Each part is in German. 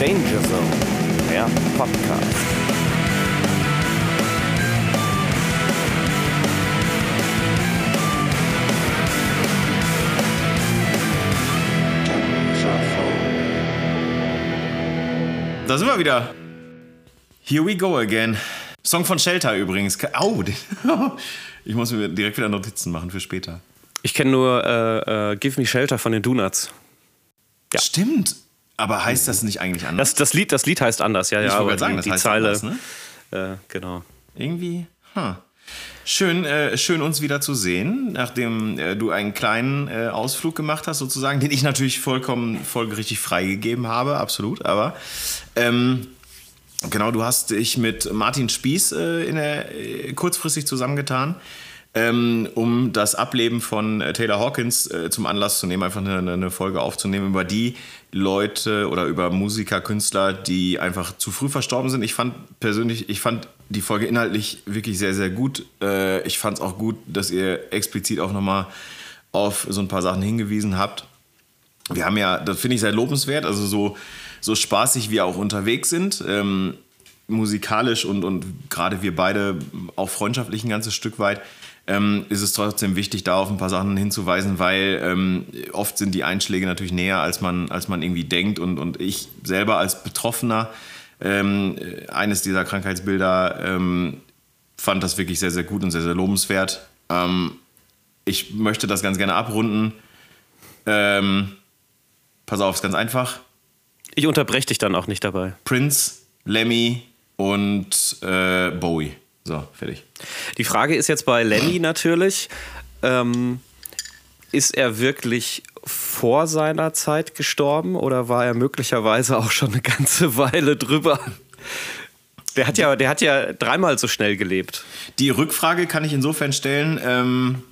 Danger Zone, der Podcast. Da sind wir wieder. Here we go again. Song von Shelter übrigens. Au, ich muss mir direkt wieder Notizen machen für später. Ich kenne nur äh, äh, Give Me Shelter von den Donuts. Ja. Stimmt. Aber heißt das nicht eigentlich anders? Das, das, Lied, das Lied heißt anders, ja, ja. ich wollte gerade sagen, die, das die heißt Zeile, anders, ne? äh, genau. Irgendwie, huh. Schön, äh, schön uns wieder zu sehen, nachdem äh, du einen kleinen äh, Ausflug gemacht hast, sozusagen, den ich natürlich vollkommen folgerichtig freigegeben habe, absolut. Aber ähm, genau, du hast dich mit Martin Spieß äh, der, äh, kurzfristig zusammengetan, ähm, um das Ableben von äh, Taylor Hawkins zum Anlass zu nehmen, einfach eine, eine Folge aufzunehmen über die Leute oder über Musiker, Künstler, die einfach zu früh verstorben sind. Ich fand persönlich, ich fand die Folge inhaltlich wirklich sehr, sehr gut. Äh, ich fand es auch gut, dass ihr explizit auch nochmal auf so ein paar Sachen hingewiesen habt. Wir haben ja, das finde ich sehr lobenswert, also so, so spaßig wir auch unterwegs sind, ähm, musikalisch und, und gerade wir beide auch freundschaftlich ein ganzes Stück weit, ähm, ist es trotzdem wichtig, da auf ein paar Sachen hinzuweisen, weil ähm, oft sind die Einschläge natürlich näher, als man, als man irgendwie denkt. Und, und ich selber als Betroffener ähm, eines dieser Krankheitsbilder ähm, fand das wirklich sehr, sehr gut und sehr, sehr lobenswert. Ähm, ich möchte das ganz gerne abrunden. Ähm, pass auf, ist ganz einfach. Ich unterbreche dich dann auch nicht dabei. Prince, Lemmy und äh, Bowie. So, fertig. Die Frage ist jetzt bei Lemmy natürlich, ähm, ist er wirklich vor seiner Zeit gestorben oder war er möglicherweise auch schon eine ganze Weile drüber? Der hat ja, der hat ja dreimal so schnell gelebt. Die Rückfrage kann ich insofern stellen, ähm,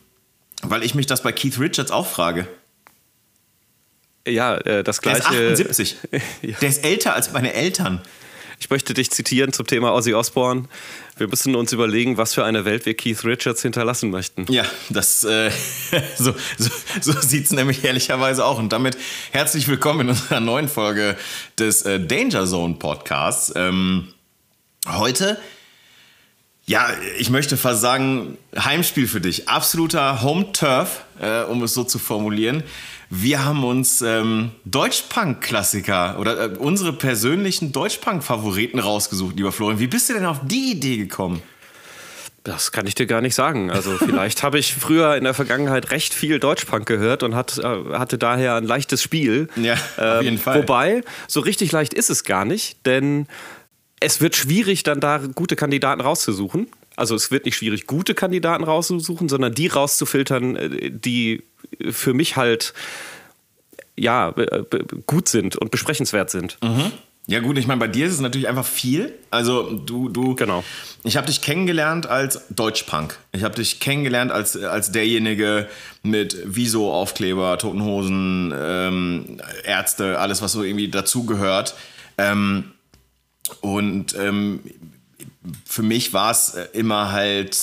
weil ich mich das bei Keith Richards auch frage. Ja, äh, das Der ist gleiche. 78. Ja. Der ist älter als meine Eltern. Ich möchte dich zitieren zum Thema Ozzy Osbourne. Wir müssen uns überlegen, was für eine Welt wir Keith Richards hinterlassen möchten. Ja, das äh, so, so, so sieht es nämlich ehrlicherweise auch. Und damit herzlich willkommen in unserer neuen Folge des äh, Danger Zone Podcasts. Ähm, heute, ja, ich möchte fast sagen, Heimspiel für dich. Absoluter Home Turf, äh, um es so zu formulieren. Wir haben uns ähm, Deutschpunk-Klassiker oder äh, unsere persönlichen Deutschpunk-Favoriten rausgesucht, lieber Florian. Wie bist du denn auf die Idee gekommen? Das kann ich dir gar nicht sagen. Also vielleicht habe ich früher in der Vergangenheit recht viel Deutschpunk gehört und hat, äh, hatte daher ein leichtes Spiel. Ja, auf jeden Fall. Wobei, so richtig leicht ist es gar nicht, denn es wird schwierig, dann da gute Kandidaten rauszusuchen. Also es wird nicht schwierig, gute Kandidaten rauszusuchen, sondern die rauszufiltern, äh, die für mich halt ja gut sind und besprechenswert sind. Ja gut, ich meine, bei dir ist es natürlich einfach viel. Also du, du. Genau. Ich habe dich kennengelernt als Deutschpunk. Ich habe dich kennengelernt als, als derjenige mit Wieso-Aufkleber, Totenhosen, ähm, Ärzte, alles, was so irgendwie dazugehört. Ähm, und ähm, für mich war es äh, immer halt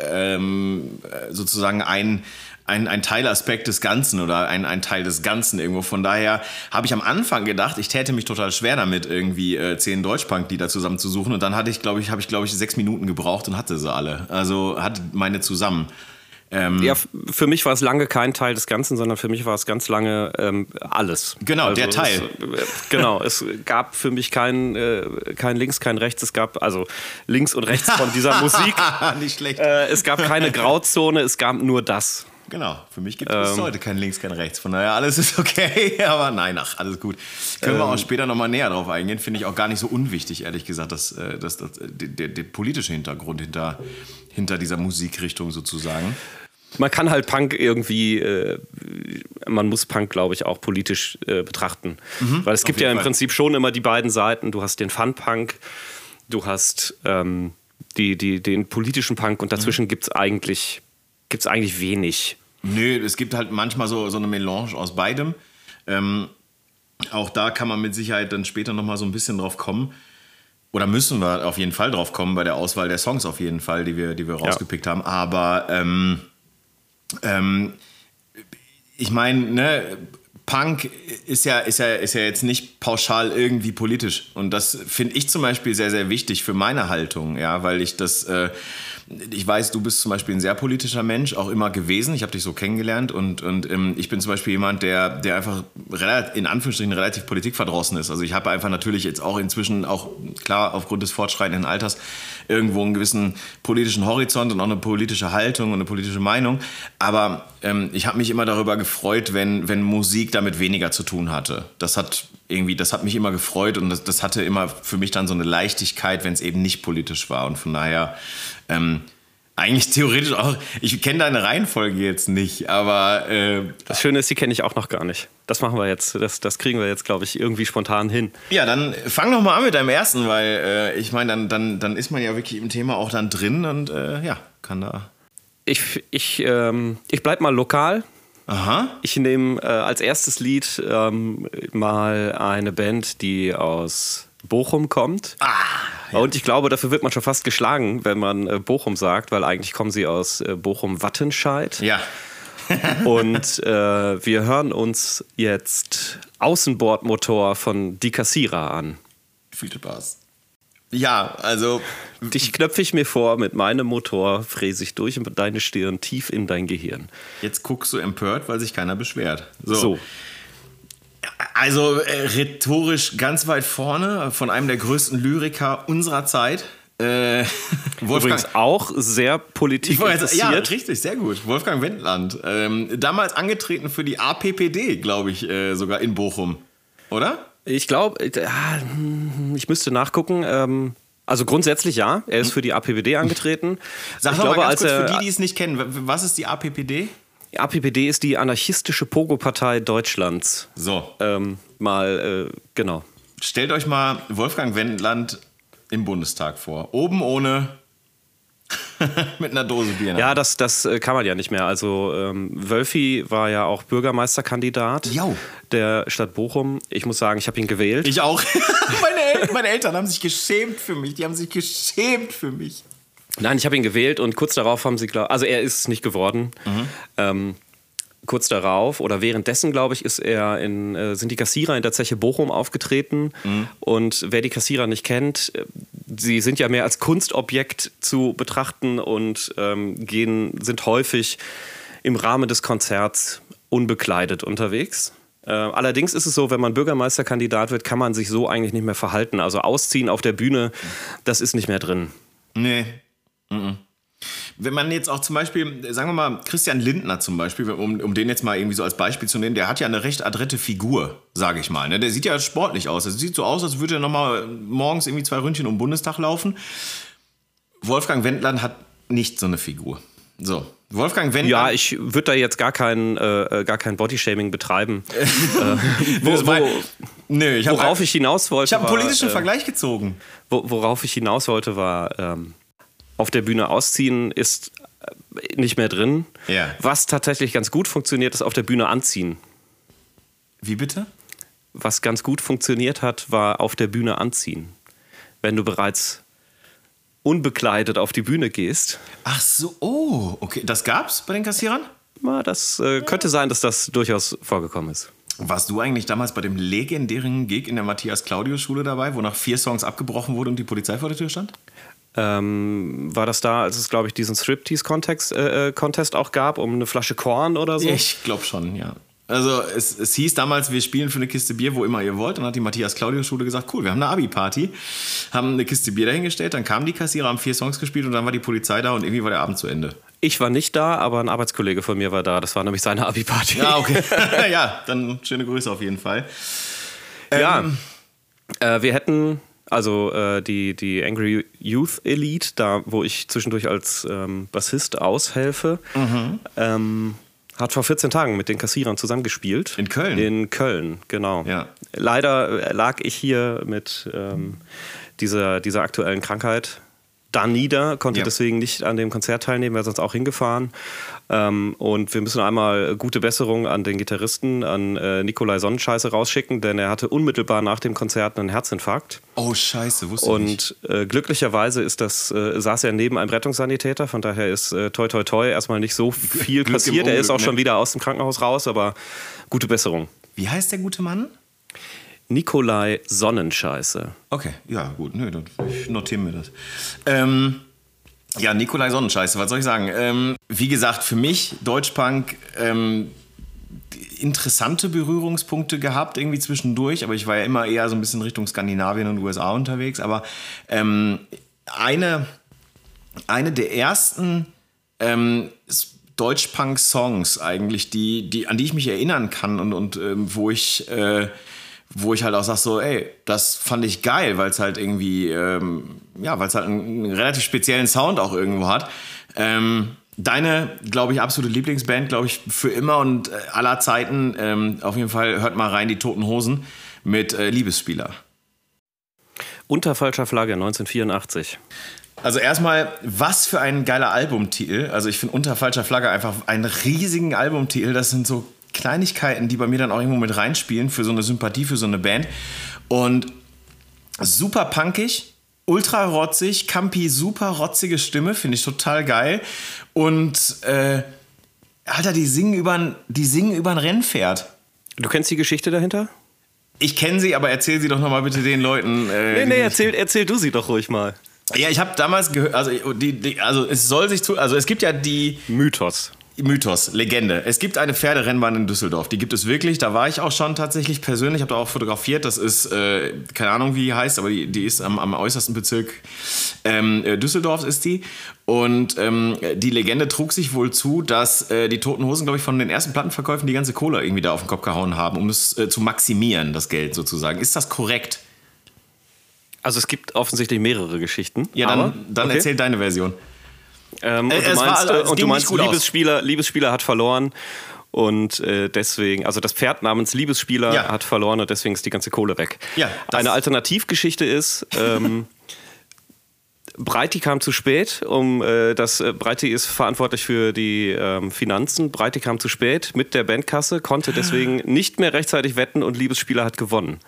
ähm, äh, sozusagen ein, ein, ein Teilaspekt des Ganzen oder ein, ein Teil des Ganzen irgendwo. Von daher habe ich am Anfang gedacht, ich täte mich total schwer damit, irgendwie äh, zehn Deutschpunk-Lieder zusammenzusuchen. Und dann hatte ich, glaube ich, habe ich, glaube ich, sechs Minuten gebraucht und hatte sie alle. Also hatte meine zusammen. Ähm, Ja, für mich war es lange kein Teil des Ganzen, sondern für mich war es ganz lange ähm, alles. Genau, der Teil. Es, äh, genau, es gab für mich kein, äh, kein Links, kein Rechts. Es gab also links und rechts von dieser Musik. Nicht schlecht. Äh, es gab keine Grauzone, es gab nur das. Genau, für mich gibt es heute kein Links, kein Rechts. Von daher, alles ist okay, aber nein, ach, alles gut. Können wir auch später nochmal näher drauf eingehen. Finde ich auch gar nicht so unwichtig, ehrlich gesagt, dass, äh, dass, dass, äh, der, der, politische Hintergrund hinter, hinter dieser Musikrichtung sozusagen. Man kann halt Punk irgendwie, äh, man muss Punk, glaube ich, auch politisch äh, betrachten. Weil es gibt ja im Fall. Prinzip schon immer die beiden Seiten. Du hast den Fun-Punk, du hast ähm, die, die, den politischen Punk und dazwischen Mhm. gibt es eigentlich, gibt's eigentlich wenig. Nö, es gibt halt manchmal so, so eine Melange aus beidem. Ähm, auch da kann man mit Sicherheit dann später nochmal so ein bisschen drauf kommen. Oder müssen wir auf jeden Fall drauf kommen bei der Auswahl der Songs auf jeden Fall, die wir, die wir rausgepickt haben. Aber ähm, ähm, ich meine, ne, Punk ist ja, ist, ja, ist ja jetzt nicht pauschal irgendwie politisch. Und das finde ich zum Beispiel sehr, sehr wichtig für meine Haltung, ja, weil ich das. Äh, ich weiß, du bist zum Beispiel ein sehr politischer Mensch, auch immer gewesen. Ich habe dich so kennengelernt und, und ähm, ich bin zum Beispiel jemand, der, der einfach in Anführungsstrichen relativ politikverdrossen ist. Also ich habe einfach natürlich jetzt auch inzwischen auch klar aufgrund des fortschreitenden Alters irgendwo einen gewissen politischen Horizont und auch eine politische Haltung und eine politische Meinung. Aber ähm, ich habe mich immer darüber gefreut, wenn, wenn Musik damit weniger zu tun hatte. Das hat irgendwie, das hat mich immer gefreut und das, das hatte immer für mich dann so eine Leichtigkeit, wenn es eben nicht politisch war. Und von daher ähm, eigentlich theoretisch auch, ich kenne deine Reihenfolge jetzt nicht, aber. Äh, das Schöne ist, die kenne ich auch noch gar nicht. Das machen wir jetzt, das, das kriegen wir jetzt, glaube ich, irgendwie spontan hin. Ja, dann fang doch mal an mit deinem ersten, weil äh, ich meine, dann, dann, dann ist man ja wirklich im Thema auch dann drin und äh, ja, kann da. Ich, ich, ähm, ich bleib mal lokal. Aha. Ich nehme äh, als erstes Lied ähm, mal eine Band, die aus Bochum kommt. Ah, ja. Und ich glaube, dafür wird man schon fast geschlagen, wenn man äh, Bochum sagt, weil eigentlich kommen sie aus äh, Bochum-Wattenscheid. Ja. und äh, wir hören uns jetzt Außenbordmotor von Die Kassierer an. Viel Spaß. Ja, also. Dich knöpfe ich mir vor, mit meinem Motor fräse ich durch und deine Stirn tief in dein Gehirn. Jetzt guckst du empört, weil sich keiner beschwert. So. so. Also äh, rhetorisch ganz weit vorne, von einem der größten Lyriker unserer Zeit. Äh, Übrigens auch sehr interessiert. Ja, richtig, sehr gut. Wolfgang Wendland. Ähm, damals angetreten für die APPD, glaube ich, äh, sogar in Bochum. Oder? Ich glaube, äh, ich müsste nachgucken. Ähm, also grundsätzlich ja, er ist für die APPD angetreten. Sag ich glaube, mal ganz kurz für die, die es nicht kennen, was ist die APPD? Die APPD ist die anarchistische Pogo-Partei Deutschlands. So. Ähm, mal, äh, genau. Stellt euch mal Wolfgang Wendland im Bundestag vor. Oben ohne mit einer Dose Bier. Ja, das, das äh, kann man ja nicht mehr. Also ähm, Wölfi war ja auch Bürgermeisterkandidat Jau. der Stadt Bochum. Ich muss sagen, ich habe ihn gewählt. Ich auch. meine, El meine Eltern haben sich geschämt für mich. Die haben sich geschämt für mich. Nein, ich habe ihn gewählt und kurz darauf haben sie, glaub, also er ist nicht geworden. Mhm. Ähm, kurz darauf oder währenddessen, glaube ich, ist er in, äh, sind die Kassierer in der Zeche Bochum aufgetreten. Mhm. Und wer die Kassierer nicht kennt, äh, sie sind ja mehr als Kunstobjekt zu betrachten und ähm, gehen, sind häufig im Rahmen des Konzerts unbekleidet unterwegs. Äh, allerdings ist es so, wenn man Bürgermeisterkandidat wird, kann man sich so eigentlich nicht mehr verhalten. Also ausziehen auf der Bühne, das ist nicht mehr drin. Nee, wenn man jetzt auch zum Beispiel, sagen wir mal, Christian Lindner zum Beispiel, um, um den jetzt mal irgendwie so als Beispiel zu nehmen, der hat ja eine recht adrette Figur, sage ich mal. Ne? Der sieht ja sportlich aus. Es sieht so aus, als würde er nochmal morgens irgendwie zwei Ründchen um den Bundestag laufen. Wolfgang Wendland hat nicht so eine Figur. So, Wolfgang Wendland. Ja, ich würde da jetzt gar kein, äh, gar kein Bodyshaming betreiben. äh, wo, wo, nö, ich worauf ich hinaus wollte. Ich habe einen politischen war, äh, Vergleich gezogen. Wo, worauf ich hinaus wollte, war. Ähm, auf der Bühne ausziehen ist äh, nicht mehr drin. Ja. Was tatsächlich ganz gut funktioniert, ist auf der Bühne anziehen. Wie bitte? Was ganz gut funktioniert hat, war auf der Bühne anziehen. Wenn du bereits unbekleidet auf die Bühne gehst. Ach so, oh, okay. Das gab's bei den Kassierern? Na, das äh, könnte sein, dass das durchaus vorgekommen ist. Warst du eigentlich damals bei dem legendären Gig in der Matthias-Claudius-Schule dabei, wo nach vier Songs abgebrochen wurde und die Polizei vor der Tür stand? Ähm, war das da, als es, glaube ich, diesen Striptease-Contest äh, äh auch gab, um eine Flasche Korn oder so? Ich glaube schon, ja. Also es, es hieß damals, wir spielen für eine Kiste Bier, wo immer ihr wollt. Dann hat die Matthias Claudius Schule gesagt, cool, wir haben eine Abi-Party, haben eine Kiste Bier dahingestellt, dann kamen die Kassierer, haben vier Songs gespielt und dann war die Polizei da und irgendwie war der Abend zu Ende. Ich war nicht da, aber ein Arbeitskollege von mir war da. Das war nämlich seine Abi-Party. Ja, okay. ja, dann schöne Grüße auf jeden Fall. Ja, ähm, äh, wir hätten also äh, die, die Angry Youth Elite, da wo ich zwischendurch als ähm, Bassist aushelfe, mhm. ähm, hat vor 14 Tagen mit den Kassierern zusammengespielt. In Köln? In Köln, genau. Ja. Leider lag ich hier mit ähm, dieser, dieser aktuellen Krankheit da nieder, konnte ja. deswegen nicht an dem Konzert teilnehmen, wäre sonst auch hingefahren. Ähm, und wir müssen einmal gute Besserung an den Gitarristen, an äh, Nikolai Sonnenscheiße rausschicken, denn er hatte unmittelbar nach dem Konzert einen Herzinfarkt. Oh Scheiße, wusste ich nicht. Und äh, glücklicherweise ist das, äh, saß er neben einem Rettungssanitäter, von daher ist äh, toi toi toi erstmal nicht so viel passiert. Er ist auch ne? schon wieder aus dem Krankenhaus raus, aber gute Besserung. Wie heißt der gute Mann? Nikolai Sonnenscheiße. Okay, ja, gut, nö, dann ich notiere mir das. Ähm, ja, Nikolai Sonnenscheiße, was soll ich sagen? Ähm, wie gesagt, für mich Deutschpunk ähm, interessante Berührungspunkte gehabt, irgendwie zwischendurch, aber ich war ja immer eher so ein bisschen Richtung Skandinavien und USA unterwegs. Aber ähm, eine, eine der ersten ähm, Deutschpunk-Songs eigentlich, die, die, an die ich mich erinnern kann und, und ähm, wo ich äh, wo ich halt auch sage so, ey, das fand ich geil, weil es halt irgendwie, ähm, ja, weil es halt einen, einen, relativ speziellen Sound auch irgendwo hat. Ähm, deine, glaube ich, absolute Lieblingsband, glaube ich, für immer und äh, aller Zeiten, ähm, auf jeden Fall hört mal rein die Toten Hosen mit äh, Liebesspieler. Unter falscher Flagge 1984. Also erstmal, was für ein geiler Albumtitel. Also ich finde Unter falscher Flagge einfach einen riesigen Albumtitel. Das sind so Kleinigkeiten, die bei mir dann auch irgendwo mit reinspielen für so eine Sympathie für so eine Band. Und super punkig, ultra rotzig, Campi, super rotzige Stimme, finde ich total geil. Und äh, Alter, die singen über die singen über ein Rennpferd. Du kennst die Geschichte dahinter? Ich kenne sie, aber erzähl sie doch nochmal bitte den Leuten. Äh, nee, nee, erzähl, erzähl du sie doch ruhig mal. Ja, ich habe damals gehört, also, die, die, also es soll sich zu, also es gibt ja die Mythos. Mythos, Legende. Es gibt eine Pferderennbahn in Düsseldorf. Die gibt es wirklich. Da war ich auch schon tatsächlich persönlich. Ich habe da auch fotografiert. Das ist, äh, keine Ahnung, wie die heißt, aber die, die ist am, am äußersten Bezirk ähm, äh, Düsseldorfs ist die. Und ähm, die Legende trug sich wohl zu, dass äh, die Toten Hosen, glaube ich, von den ersten Plattenverkäufen die ganze Kohle irgendwie da auf den Kopf gehauen haben, um es äh, zu maximieren, das Geld sozusagen. Ist das korrekt? Also es gibt offensichtlich mehrere Geschichten. Ja, dann, dann okay. erzähl deine Version. Ähm, und, du meinst, war, und du meinst, Liebesspieler, Liebesspieler hat verloren und äh, deswegen, also das Pferd namens Liebesspieler ja. hat verloren und deswegen ist die ganze Kohle weg. Ja, Eine Alternativgeschichte ist, ähm, Breiti kam zu spät, um äh, das äh, Breiti ist verantwortlich für die ähm, Finanzen. Breiti kam zu spät mit der Bandkasse, konnte deswegen nicht mehr rechtzeitig wetten und Liebesspieler hat gewonnen.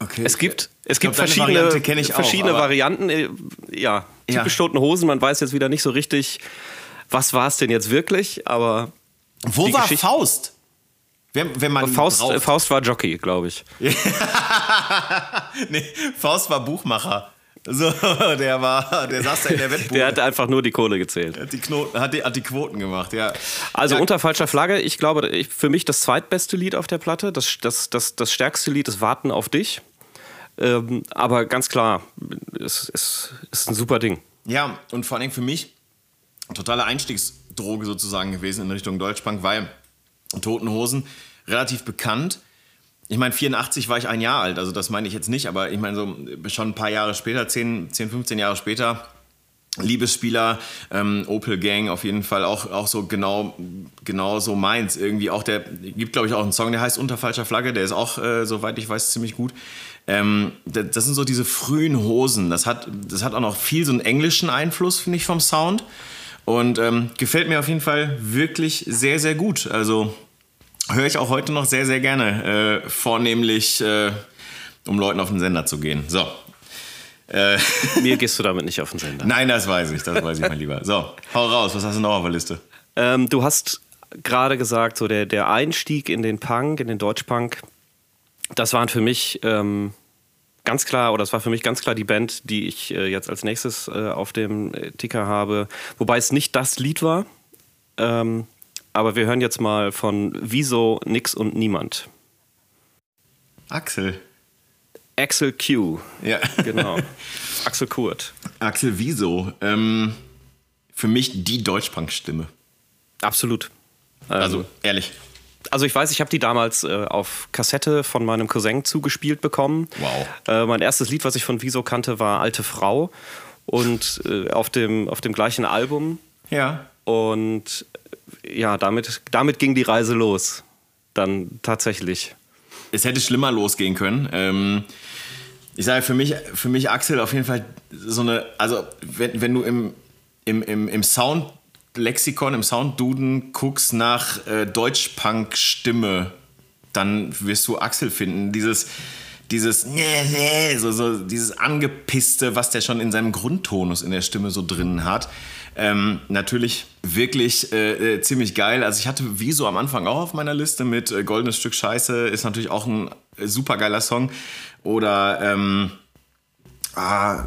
Okay. Es gibt, es gibt glaub, verschiedene, Variante verschiedene auch, Varianten. Äh, ja, typisch ja. toten Hosen. Man weiß jetzt wieder nicht so richtig, was war es denn jetzt wirklich, aber. Wo war Geschichte Faust? Wenn, wenn man Faust, Faust war Jockey, glaube ich. nee, Faust war Buchmacher. So, der war, der saß da in der Wettbude. Der hat einfach nur die Kohle gezählt. Hat die, Knoten, hat die, hat die Quoten gemacht, ja. Also ja. unter falscher Flagge, ich glaube, für mich das zweitbeste Lied auf der Platte. Das, das, das, das stärkste Lied ist Warten auf dich. Ähm, aber ganz klar, es, es ist ein super Ding. Ja, und vor allem für mich totale Einstiegsdroge sozusagen gewesen in Richtung Deutschbank, weil Toten Hosen relativ bekannt. Ich meine, 84 war ich ein Jahr alt, also das meine ich jetzt nicht, aber ich meine so schon ein paar Jahre später, 10, 10 15 Jahre später, Liebesspieler, ähm, Opel Gang auf jeden Fall auch, auch so genau, genau so meins. Irgendwie auch der, gibt glaube ich auch einen Song, der heißt Unter falscher Flagge, der ist auch, äh, soweit ich weiß, ziemlich gut. Ähm, das sind so diese frühen Hosen. Das hat, das hat auch noch viel so einen englischen Einfluss, finde ich, vom Sound. Und ähm, gefällt mir auf jeden Fall wirklich sehr, sehr gut. Also höre ich auch heute noch sehr, sehr gerne. Äh, vornehmlich, äh, um Leuten auf den Sender zu gehen. So. Äh, Mir gehst du damit nicht auf den Sender. Nein, das weiß ich, das weiß ich, mein Lieber. So, hau raus, was hast du noch auf der Liste? Ähm, du hast gerade gesagt, so der, der Einstieg in den Punk, in den Deutschpunk, das waren für mich ähm, ganz klar, oder das war für mich ganz klar die Band, die ich äh, jetzt als nächstes äh, auf dem äh, Ticker habe. Wobei es nicht das Lied war. Ähm, aber wir hören jetzt mal von Wieso, Nix und Niemand. Axel. Axel Q. Ja. Genau. Axel Kurt. Axel Wieso. Ähm, für mich die Deutschpunk-Stimme. Absolut. Also, ähm, ehrlich. Also ich weiß, ich habe die damals äh, auf Kassette von meinem Cousin zugespielt bekommen. Wow. Äh, mein erstes Lied, was ich von Wieso kannte, war Alte Frau. Und äh, auf, dem, auf dem gleichen Album. Ja. Und ja, damit, damit ging die Reise los. Dann tatsächlich. Es hätte schlimmer losgehen können. Ähm, ich sage für mich, für mich, Axel, auf jeden Fall so eine, also wenn, wenn du im, im, im, im Soundlexikon, im Soundduden guckst nach äh, Deutschpunk-Stimme, dann wirst du Axel finden. Dieses, dieses, so, so, dieses Angepisste, was der schon in seinem Grundtonus in der Stimme so drin hat. Ähm, natürlich wirklich äh, äh, ziemlich geil. Also ich hatte Wieso am Anfang auch auf meiner Liste mit äh, Goldenes Stück Scheiße, ist natürlich auch ein äh, super geiler Song. Oder ähm, ah,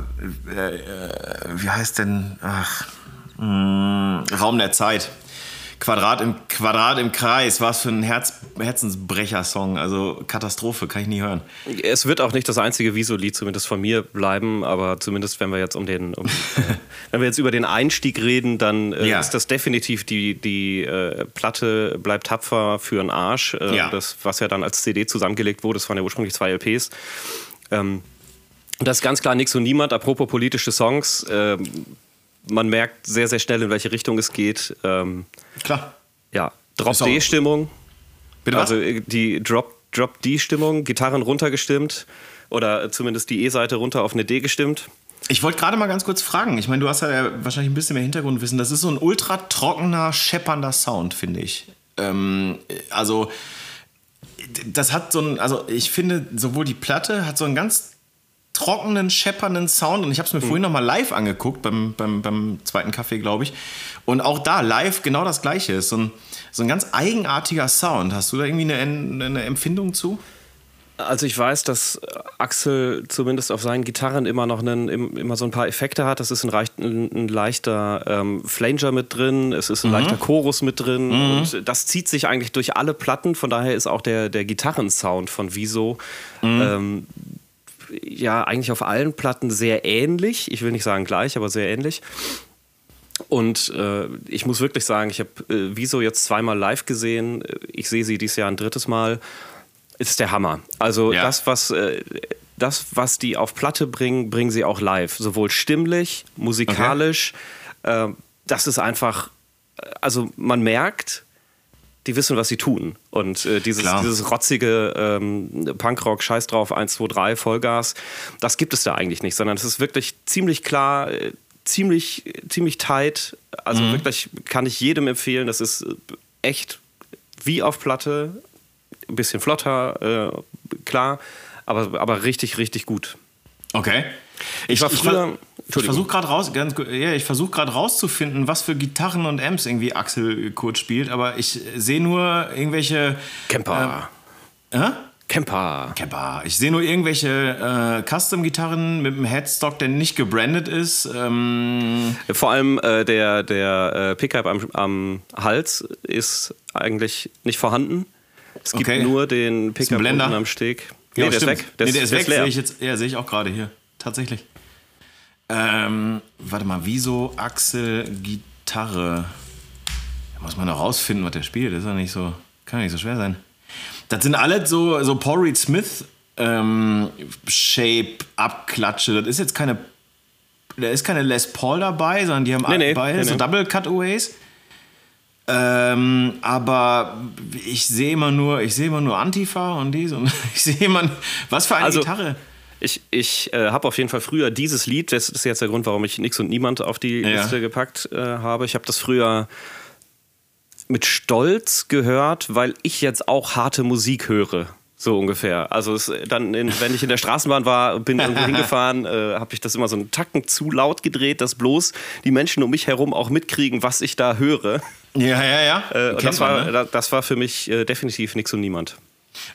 äh, äh, wie heißt denn? Ach, mh, Raum der Zeit. Quadrat im, Quadrat im Kreis, was für ein Herz, Herzensbrecher-Song. Also Katastrophe, kann ich nie hören. Es wird auch nicht das einzige Wieso-Lied, zumindest von mir, bleiben, aber zumindest wenn wir jetzt um den, um, äh, wenn wir jetzt über den Einstieg reden, dann äh, ja. ist das definitiv die, die äh, Platte bleibt tapfer für einen Arsch. Äh, ja. Das, was ja dann als CD zusammengelegt wurde, das waren ja ursprünglich zwei LPs. Ähm, das ist ganz klar nichts und niemand. Apropos politische Songs, ähm, man merkt sehr, sehr schnell, in welche Richtung es geht. Ähm, Klar. Ja, Drop-D-Stimmung. Bitte was? Also äh, die Drop-D-Stimmung, Gitarren runtergestimmt oder zumindest die E-Seite runter auf eine D gestimmt. Ich wollte gerade mal ganz kurz fragen. Ich meine, du hast ja wahrscheinlich ein bisschen mehr Hintergrundwissen. Das ist so ein ultra trockener, scheppernder Sound, finde ich. Ähm, also, das hat so ein, also ich finde, sowohl die Platte hat so einen ganz trockenen, scheppernden Sound. Und ich habe es mir mhm. vorhin noch mal live angeguckt, beim, beim, beim zweiten Kaffee, glaube ich. Und auch da live genau das Gleiche. Ist so ein, so ein ganz eigenartiger Sound. Hast du da irgendwie eine, eine Empfindung zu? Also ich weiß, dass Axel zumindest auf seinen Gitarren immer noch einen, immer so ein paar Effekte hat. Das ist ein, ein, ein leichter ähm, Flanger mit drin, es ist ein mhm. leichter Chorus mit drin mhm. und das zieht sich eigentlich durch alle Platten. Von daher ist auch der, der Gitarrensound von Wieso mhm. ähm, ja eigentlich auf allen Platten sehr ähnlich. Ich will nicht sagen gleich, aber sehr ähnlich. Und äh, ich muss wirklich sagen, ich habe äh, Wieso jetzt zweimal live gesehen. Ich sehe sie dieses Jahr ein drittes Mal. Ist der Hammer. Also ja. das, was, äh, das, was die auf Platte bringen, bringen sie auch live. Sowohl stimmlich, musikalisch. Okay. Äh, das ist einfach, also man merkt, die wissen, was sie tun. Und äh, dieses, dieses rotzige ähm, Punkrock, Scheiß drauf, 1, 2, 3, Vollgas, das gibt es da eigentlich nicht, sondern es ist wirklich ziemlich klar, äh, ziemlich, ziemlich tight. Also mhm. wirklich kann ich jedem empfehlen, das ist äh, echt wie auf Platte, ein bisschen flotter, äh, klar, aber, aber richtig, richtig gut. Okay. Ich, war früher. Ich, ich versuche gerade raus, ja, ich rauszufinden, was für Gitarren und Amps irgendwie Axel Kurt spielt, aber ich sehe nur irgendwelche. Camper. Äh, äh? Camper. Camper. Ich sehe nur irgendwelche äh, Custom-Gitarren mit einem Headstock, der nicht gebrandet ist. Ähm Vor allem äh, der, der äh, Pickup am, am Hals ist eigentlich nicht vorhanden. Es gibt okay. nur den Pickup unten am Steg. Nee, ja, der, ist weg. Der, nee, der ist, der ist weg. Sehe ich jetzt, ja, sehe ich auch gerade hier tatsächlich. Ähm, warte mal, wieso Axel Gitarre? Da muss man noch rausfinden, was der spielt. Das ist ja nicht so, kann ja nicht so schwer sein. Das sind alle so, so Paul Reed Smith ähm, Shape Abklatsche. Das ist jetzt keine, da ist keine Les Paul dabei, sondern die haben nee, nee, beide nee, so Double Cutaways. Ähm, aber ich sehe immer nur, ich sehe immer nur Antifa und dies und ich sehe immer, was für eine also, Gitarre. Ich, ich äh, habe auf jeden Fall früher dieses Lied, das ist jetzt der Grund, warum ich Nix und Niemand auf die ja. Liste gepackt äh, habe. Ich habe das früher mit Stolz gehört, weil ich jetzt auch harte Musik höre. So ungefähr. Also es, dann, in, wenn ich in der Straßenbahn war, bin irgendwo hingefahren, äh, habe ich das immer so einen Tacken zu laut gedreht, dass bloß die Menschen um mich herum auch mitkriegen, was ich da höre. Ja, ja, ja. Äh, das, man, war, ne? das war für mich äh, definitiv nichts und niemand.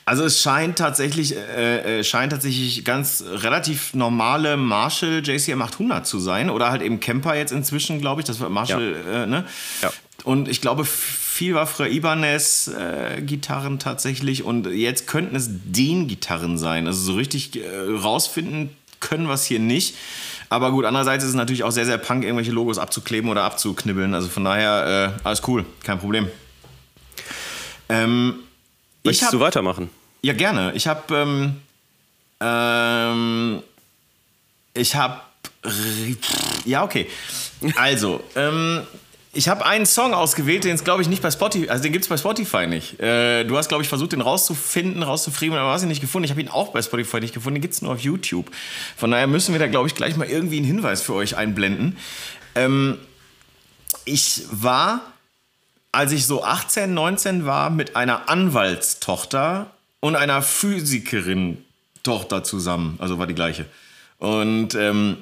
Also es scheint tatsächlich, äh, äh, scheint tatsächlich ganz relativ normale Marshall JCM 800 zu sein oder halt eben Camper jetzt inzwischen, glaube ich. Das war Marshall, ja. äh, ne? Ja. Und ich glaube, viel war früher Ibanez äh, Gitarren tatsächlich und jetzt könnten es den Gitarren sein. Also so richtig äh, rausfinden können wir es hier nicht. Aber gut, andererseits ist es natürlich auch sehr, sehr punk, irgendwelche Logos abzukleben oder abzuknibbeln. Also von daher, äh, alles cool, kein Problem. Ähm, Möchtest hab, du weitermachen? Ja, gerne. Ich habe. Ähm, ähm, ich habe. Ja, okay. Also, ähm, ich habe einen Song ausgewählt, den es glaube ich nicht bei Spotify, also den gibt es bei Spotify nicht. Äh, du hast glaube ich versucht, den rauszufinden, rauszufriemeln, aber hast ihn nicht gefunden. Ich habe ihn auch bei Spotify nicht gefunden, den gibt es nur auf YouTube. Von daher müssen wir da glaube ich gleich mal irgendwie einen Hinweis für euch einblenden. Ähm, ich war als ich so 18, 19 war, mit einer Anwaltstochter und einer Physikerin Tochter zusammen. Also war die gleiche. Und ähm,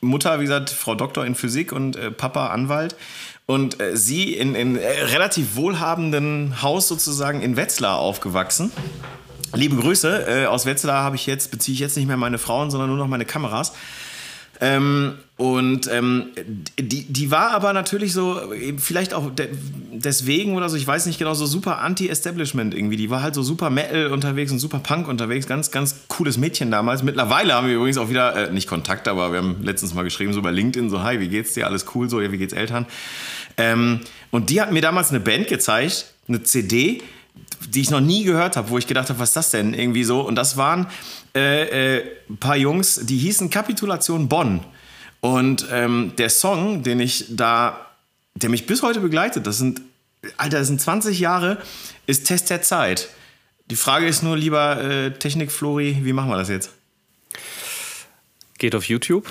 Mutter, wie gesagt, Frau Doktor in Physik und äh, Papa Anwalt. Und äh, sie in, in äh, relativ wohlhabenden Haus sozusagen in Wetzlar aufgewachsen. Liebe Grüße. Äh, aus Wetzlar habe ich jetzt, beziehe ich jetzt nicht mehr meine Frauen, sondern nur noch meine Kameras. Ähm, und ähm, die, die war aber natürlich so, vielleicht auch de deswegen oder so, ich weiß nicht genau, so super Anti-Establishment irgendwie. Die war halt so super Metal unterwegs und super Punk unterwegs. Ganz, ganz cooles Mädchen damals. Mittlerweile haben wir übrigens auch wieder, äh, nicht Kontakt, aber wir haben letztens mal geschrieben, so bei LinkedIn, so, hi, wie geht's dir? Alles cool, so, ja, wie geht's Eltern? Ähm, und die hat mir damals eine Band gezeigt, eine CD, die ich noch nie gehört habe, wo ich gedacht habe, was ist das denn? Irgendwie so. Und das waren äh, äh, ein paar Jungs, die hießen Kapitulation Bonn. Und ähm, der Song, den ich da, der mich bis heute begleitet, das sind, Alter, das sind 20 Jahre, ist Test der Zeit. Die Frage ist nur, lieber äh, Technik-Flori, wie machen wir das jetzt? Geht auf YouTube,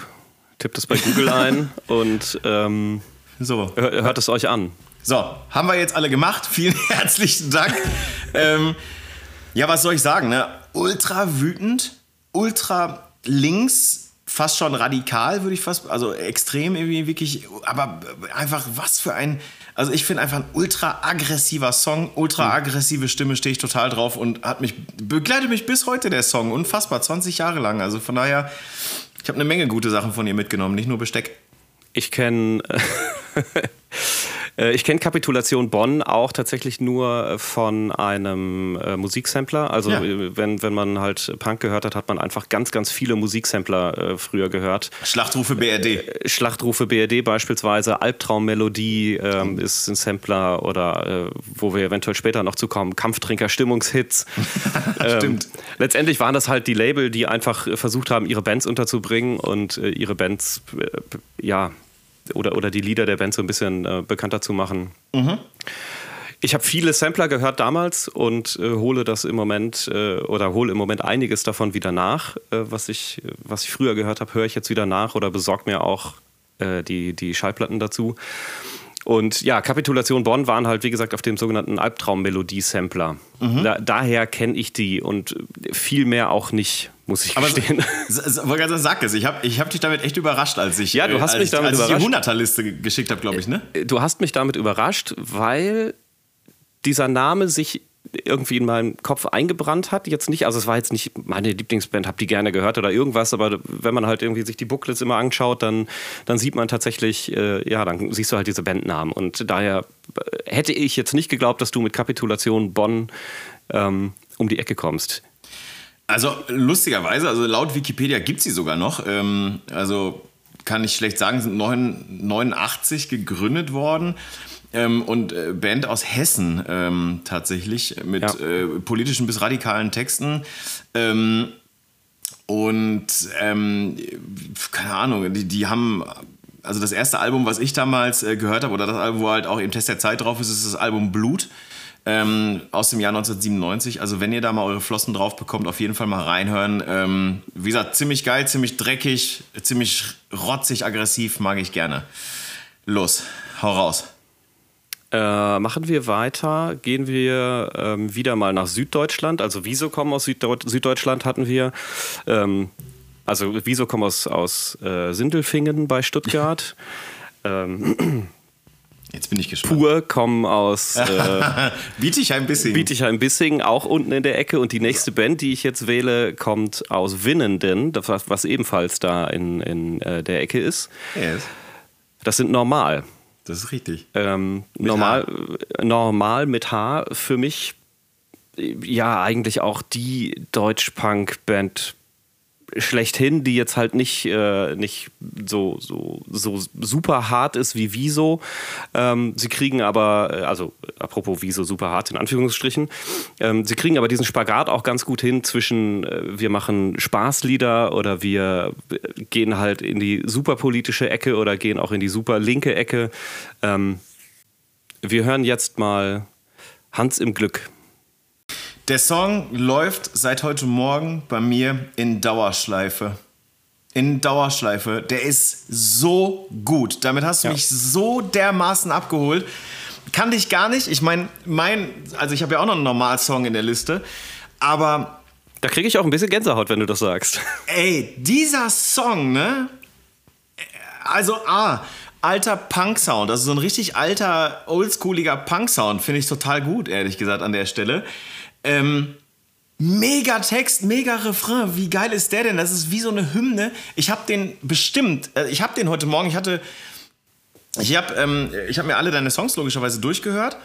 tippt es bei Google ein und ähm, so. hört es euch an. So, haben wir jetzt alle gemacht. Vielen herzlichen Dank. ähm, ja, was soll ich sagen? Ne? Ultra wütend, ultra links, fast schon radikal, würde ich fast, also extrem irgendwie wirklich, aber einfach was für ein, also ich finde einfach ein ultra aggressiver Song, ultra aggressive Stimme stehe ich total drauf und hat mich, begleitet mich bis heute der Song, unfassbar, 20 Jahre lang. Also von daher, ich habe eine Menge gute Sachen von ihr mitgenommen, nicht nur Besteck. Ich kenne ich kenne Kapitulation Bonn auch tatsächlich nur von einem äh, Musiksampler. Also ja. Äh, wenn, wenn man halt Punk gehört hat, hat man einfach ganz, ganz viele Musiksampler äh, früher gehört. Schlachtrufe BRD. Äh, Schlachtrufe BRD beispielsweise, Albtraummelodie ähm, ist ein Sampler oder äh, wo wir eventuell später noch zu kommen, Kampftrinker Stimmungshits. ähm, Stimmt. Letztendlich waren das halt die Label, die einfach versucht haben, ihre Bands unterzubringen und ihre Bands ja oder, oder die Lieder der Band so ein bisschen äh, bekannter zu machen. Mhm. Ich habe viele Sampler gehört damals und äh, hole das im Moment äh, oder hole im Moment einiges davon wieder nach. Äh, was, ich, was ich früher gehört habe, höre ich jetzt wieder nach oder besorge mir auch äh, die, die Schallplatten dazu. Und ja, Kapitulation Bonn waren halt, wie gesagt, auf dem sogenannten Albtraum-Melodie-Sampler. Mhm. Da, daher kenne ich die und viel mehr auch nicht, muss ich Aber gestehen. Aber sag es, ich habe ich hab dich damit echt überrascht, als ich, ja, du hast äh, mich damit als ich die 100er-Liste geschickt habe, glaube ich, ne? Äh, du hast mich damit überrascht, weil dieser Name sich irgendwie in meinem Kopf eingebrannt hat. Jetzt nicht, also es war jetzt nicht meine Lieblingsband, habe die gerne gehört oder irgendwas, aber wenn man halt irgendwie sich die Booklets immer anschaut, dann, dann sieht man tatsächlich, äh, ja, dann siehst du halt diese Bandnamen. Und daher hätte ich jetzt nicht geglaubt, dass du mit Kapitulation Bonn ähm, um die Ecke kommst. Also lustigerweise, also laut Wikipedia gibt sie sogar noch. Ähm, also kann ich schlecht sagen, sind 89 gegründet worden ähm, und äh, Band aus Hessen ähm, tatsächlich mit ja. äh, politischen bis radikalen Texten. Ähm, und ähm, keine Ahnung, die, die haben also das erste Album, was ich damals äh, gehört habe, oder das Album, wo halt auch im Test der Zeit drauf ist, ist das Album Blut ähm, aus dem Jahr 1997. Also wenn ihr da mal eure Flossen drauf bekommt, auf jeden Fall mal reinhören. Ähm, wie gesagt, ziemlich geil, ziemlich dreckig, ziemlich rotzig, aggressiv, mag ich gerne. Los, hau raus. Äh, machen wir weiter, gehen wir ähm, wieder mal nach Süddeutschland. Also Visokom aus Süddeut Süddeutschland hatten wir. Ähm, also Visokom aus, aus äh, Sindelfingen bei Stuttgart. ähm, Jetzt bin ich gespannt. Pur kommen aus äh, Bietigheim-Bissingen. Bietigheim-Bissingen, auch unten in der Ecke. Und die nächste Band, die ich jetzt wähle, kommt aus Winnenden, was, was ebenfalls da in, in äh, der Ecke ist. Yes. Das sind Normal. Das ist richtig. Ähm, normal, normal mit H für mich ja eigentlich auch die Deutsch-Punk-Band schlechthin, die jetzt halt nicht, äh, nicht so, so, so super hart ist wie Wieso. Ähm, sie kriegen aber, äh, also apropos Wieso super hart in Anführungsstrichen, ähm, sie kriegen aber diesen Spagat auch ganz gut hin zwischen äh, wir machen Spaßlieder oder wir gehen halt in die super politische Ecke oder gehen auch in die super linke Ecke. Ähm, wir hören jetzt mal Hans im Glück. Der Song läuft seit heute Morgen bei mir in Dauerschleife. In Dauerschleife. Der ist so gut. Damit hast du ja. mich so dermaßen abgeholt. Kannte ich gar nicht. Ich meine, mein, also ich habe ja auch noch einen Normalsong in der Liste. Aber. Da kriege ich auch ein bisschen Gänsehaut, wenn du das sagst. Ey, dieser Song, ne? also A, alter Punk-Sound, also so ein richtig alter, oldschooliger Punk-Sound, finde ich total gut, ehrlich gesagt, an der Stelle. Ähm, mega Text, mega Refrain, wie geil ist der denn? Das ist wie so eine Hymne. Ich habe den bestimmt, äh, ich habe den heute Morgen, ich hatte, ich habe ähm, hab mir alle deine Songs logischerweise durchgehört.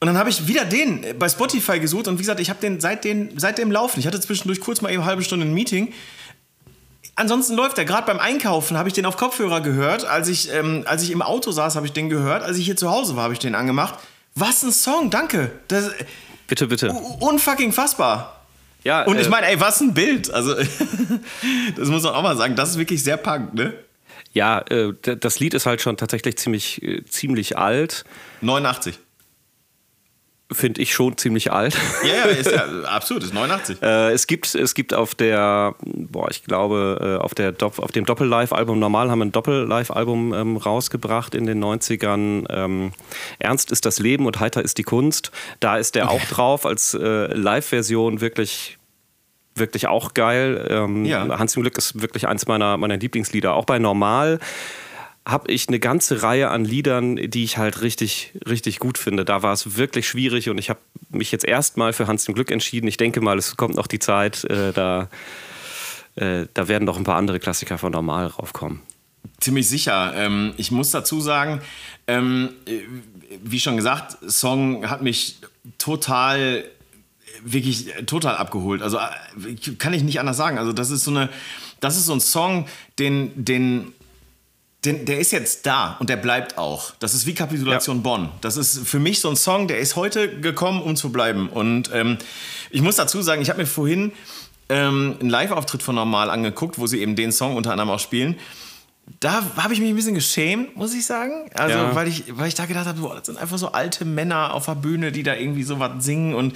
Und dann habe ich wieder den bei Spotify gesucht und wie gesagt, ich habe den seitdem, seitdem laufen. Ich hatte zwischendurch kurz mal eben eine halbe Stunde ein Meeting ansonsten läuft er. Gerade beim Einkaufen habe ich den auf Kopfhörer gehört. Als ich, ähm, als ich im Auto saß, habe ich den gehört. Als ich hier zu Hause war, habe ich den angemacht. Was ein Song, danke. Das, bitte, bitte. Unfucking fassbar. Ja, Und ich äh, meine, ey, was ein Bild. Also, das muss man auch mal sagen. Das ist wirklich sehr punk, ne? Ja, äh, das Lied ist halt schon tatsächlich ziemlich, äh, ziemlich alt. 89 finde ich schon ziemlich alt. Ja, ja, ist ja absolut, ist 89. äh, es, gibt, es gibt auf der, boah, ich glaube, äh, auf, der, auf dem Doppel-Live-Album, normal haben wir ein Doppel-Live-Album ähm, rausgebracht in den 90ern. Ähm, Ernst ist das Leben und heiter ist die Kunst. Da ist der okay. auch drauf als äh, Live-Version wirklich wirklich auch geil. Ähm, ja. Hans im Glück ist wirklich eins meiner, meiner Lieblingslieder. Auch bei Normal habe ich eine ganze Reihe an Liedern, die ich halt richtig, richtig gut finde. Da war es wirklich schwierig und ich habe mich jetzt erstmal für Hans im Glück entschieden. Ich denke mal, es kommt noch die Zeit, äh, da, äh, da werden noch ein paar andere Klassiker von normal raufkommen. Ziemlich sicher. Ähm, ich muss dazu sagen, ähm, äh, wie schon gesagt, Song hat mich total wirklich total abgeholt. Also äh, kann ich nicht anders sagen. Also das ist so eine, das ist so ein Song, den, den den, der ist jetzt da und der bleibt auch. Das ist wie Kapitulation ja. Bonn. Das ist für mich so ein Song, der ist heute gekommen, um zu bleiben. Und ähm, ich muss dazu sagen, ich habe mir vorhin ähm, einen Live-Auftritt von Normal angeguckt, wo sie eben den Song unter anderem auch spielen da habe ich mich ein bisschen geschämt, muss ich sagen. Also, ja. weil, ich, weil ich da gedacht habe, boah, das sind einfach so alte Männer auf der Bühne, die da irgendwie so was singen und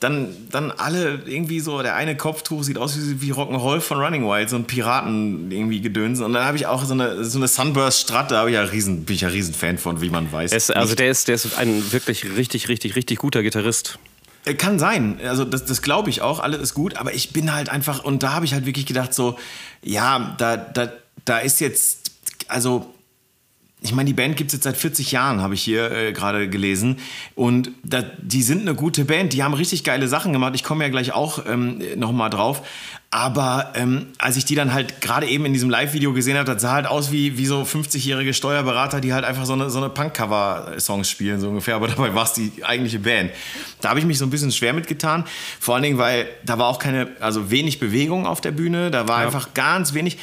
dann, dann alle irgendwie so, der eine Kopftuch sieht aus wie, wie Rock'n'Roll von Running Wild, so ein Piraten irgendwie gedönsen. Und dann habe ich auch so eine, so eine Sunburst-Strat, da ich ja riesen, bin ich ja riesen Fan von, wie man weiß. Es, also, der ist, der ist ein wirklich richtig, richtig, richtig guter Gitarrist. Äh, kann sein, also das, das glaube ich auch, alles ist gut, aber ich bin halt einfach, und da habe ich halt wirklich gedacht, so, ja, da, da, da ist jetzt, also ich meine, die Band gibt es jetzt seit 40 Jahren, habe ich hier äh, gerade gelesen. Und da, die sind eine gute Band, die haben richtig geile Sachen gemacht. Ich komme ja gleich auch ähm, nochmal drauf. Aber ähm, als ich die dann halt gerade eben in diesem Live-Video gesehen habe, das sah halt aus wie, wie so 50-jährige Steuerberater, die halt einfach so eine, so eine Punk-Cover-Songs spielen, so ungefähr. Aber dabei war es die eigentliche Band. Da habe ich mich so ein bisschen schwer mitgetan. Vor allen Dingen, weil da war auch keine, also wenig Bewegung auf der Bühne. Da war ja. einfach ganz wenig.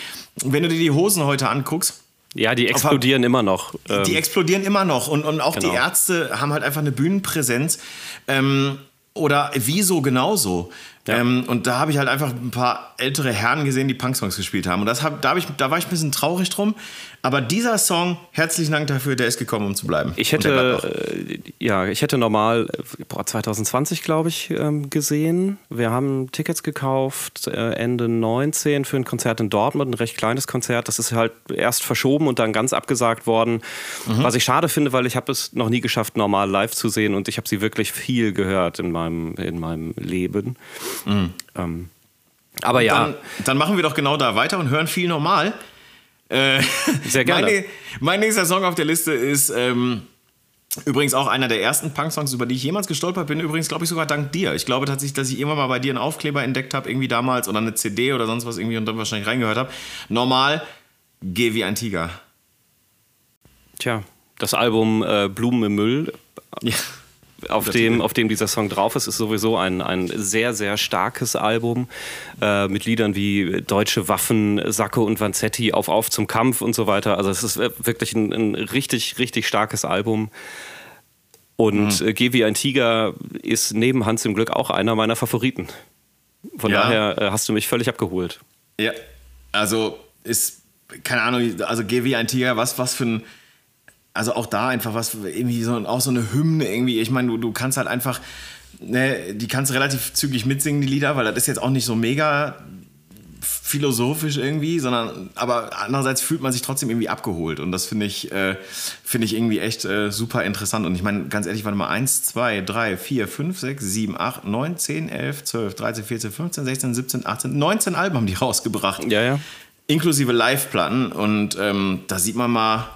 Wenn du dir die Hosen heute anguckst, ja, die explodieren immer noch. Die ähm. explodieren immer noch. Und, und auch genau. die Ärzte haben halt einfach eine Bühnenpräsenz. Ähm, oder Wieso genauso. Ja. Ähm, und da habe ich halt einfach ein paar ältere Herren gesehen, die Punksongs gespielt haben. Und das hab, da, hab ich, da war ich ein bisschen traurig drum. Aber dieser Song, herzlichen Dank dafür, der ist gekommen, um zu bleiben. Ich hätte, äh, ja, ich hätte normal boah, 2020, glaube ich, ähm, gesehen. Wir haben Tickets gekauft äh, Ende 19 für ein Konzert in Dortmund, ein recht kleines Konzert. Das ist halt erst verschoben und dann ganz abgesagt worden. Mhm. Was ich schade finde, weil ich habe es noch nie geschafft, normal live zu sehen und ich habe sie wirklich viel gehört in meinem, in meinem Leben. Mhm. Ähm, aber ja. Dann, dann, machen wir doch genau da weiter und hören viel normal. Äh, Sehr gerne. Meine, mein nächster Song auf der Liste ist ähm, übrigens auch einer der ersten Punk-Songs, über die ich jemals gestolpert bin. Übrigens, glaube ich, sogar dank dir. Ich glaube tatsächlich, dass ich irgendwann mal bei dir einen Aufkleber entdeckt habe, irgendwie damals, oder eine CD oder sonst was irgendwie und dann wahrscheinlich reingehört habe. Normal, geh wie ein Tiger. Tja, das Album äh, Blumen im Müll. Ja auf dem, auf dem dieser Song drauf ist, ist sowieso ein, ein sehr, sehr starkes Album äh, mit Liedern wie Deutsche Waffen, Sacco und Vanzetti, Auf, Auf zum Kampf und so weiter. Also es ist wirklich ein, ein richtig, richtig starkes Album. Und mhm. Geh wie ein Tiger ist neben Hans im Glück auch einer meiner Favoriten. Von ja. daher äh, hast du mich völlig abgeholt. Ja, also ist, keine Ahnung, also Geh wie ein Tiger, was, was für ein also auch da einfach was, irgendwie so, auch so eine Hymne irgendwie. Ich meine, du, du kannst halt einfach, ne, die kannst relativ zügig mitsingen, die Lieder, weil das ist jetzt auch nicht so mega philosophisch irgendwie, sondern aber andererseits fühlt man sich trotzdem irgendwie abgeholt und das finde ich, äh, finde ich irgendwie echt äh, super interessant und ich meine, ganz ehrlich, warte mal, 1, 2, 3, 4, 5, 6, 7, 8, 9, 10, 11, 12, 13, 14, 15, 16, 17, 18, 19 Alben haben die rausgebracht. Ja, ja. inklusive Live-Platten. Und ähm, da sieht man mal,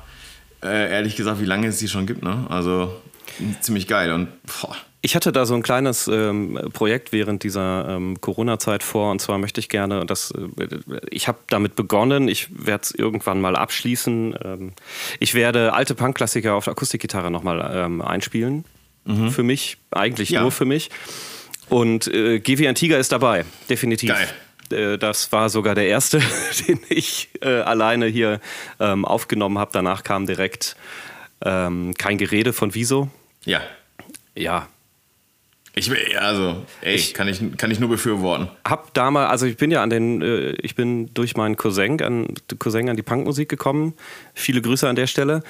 äh, ehrlich gesagt, wie lange es die schon gibt. Ne? Also ziemlich geil. Und boah. Ich hatte da so ein kleines ähm, Projekt während dieser ähm, Corona-Zeit vor und zwar möchte ich gerne, das, äh, ich habe damit begonnen, ich werde es irgendwann mal abschließen. Ähm, ich werde alte Punk-Klassiker auf Akustikgitarre nochmal ähm, einspielen. Mhm. Für mich, eigentlich ja. nur für mich. Und äh, GW Tiger ist dabei, definitiv. Geil. Äh, das war sogar der erste, den ich äh, alleine hier ähm, aufgenommen habe. Danach kam direkt ähm, kein Gerede von Wieso. Ja. Ja, ich also, ey, ich, kann, ich, kann ich nur befürworten. Hab damals, also ich bin ja an den, äh, ich bin durch meinen Cousin an, Cousin an die Punkmusik gekommen. Viele Grüße an der Stelle.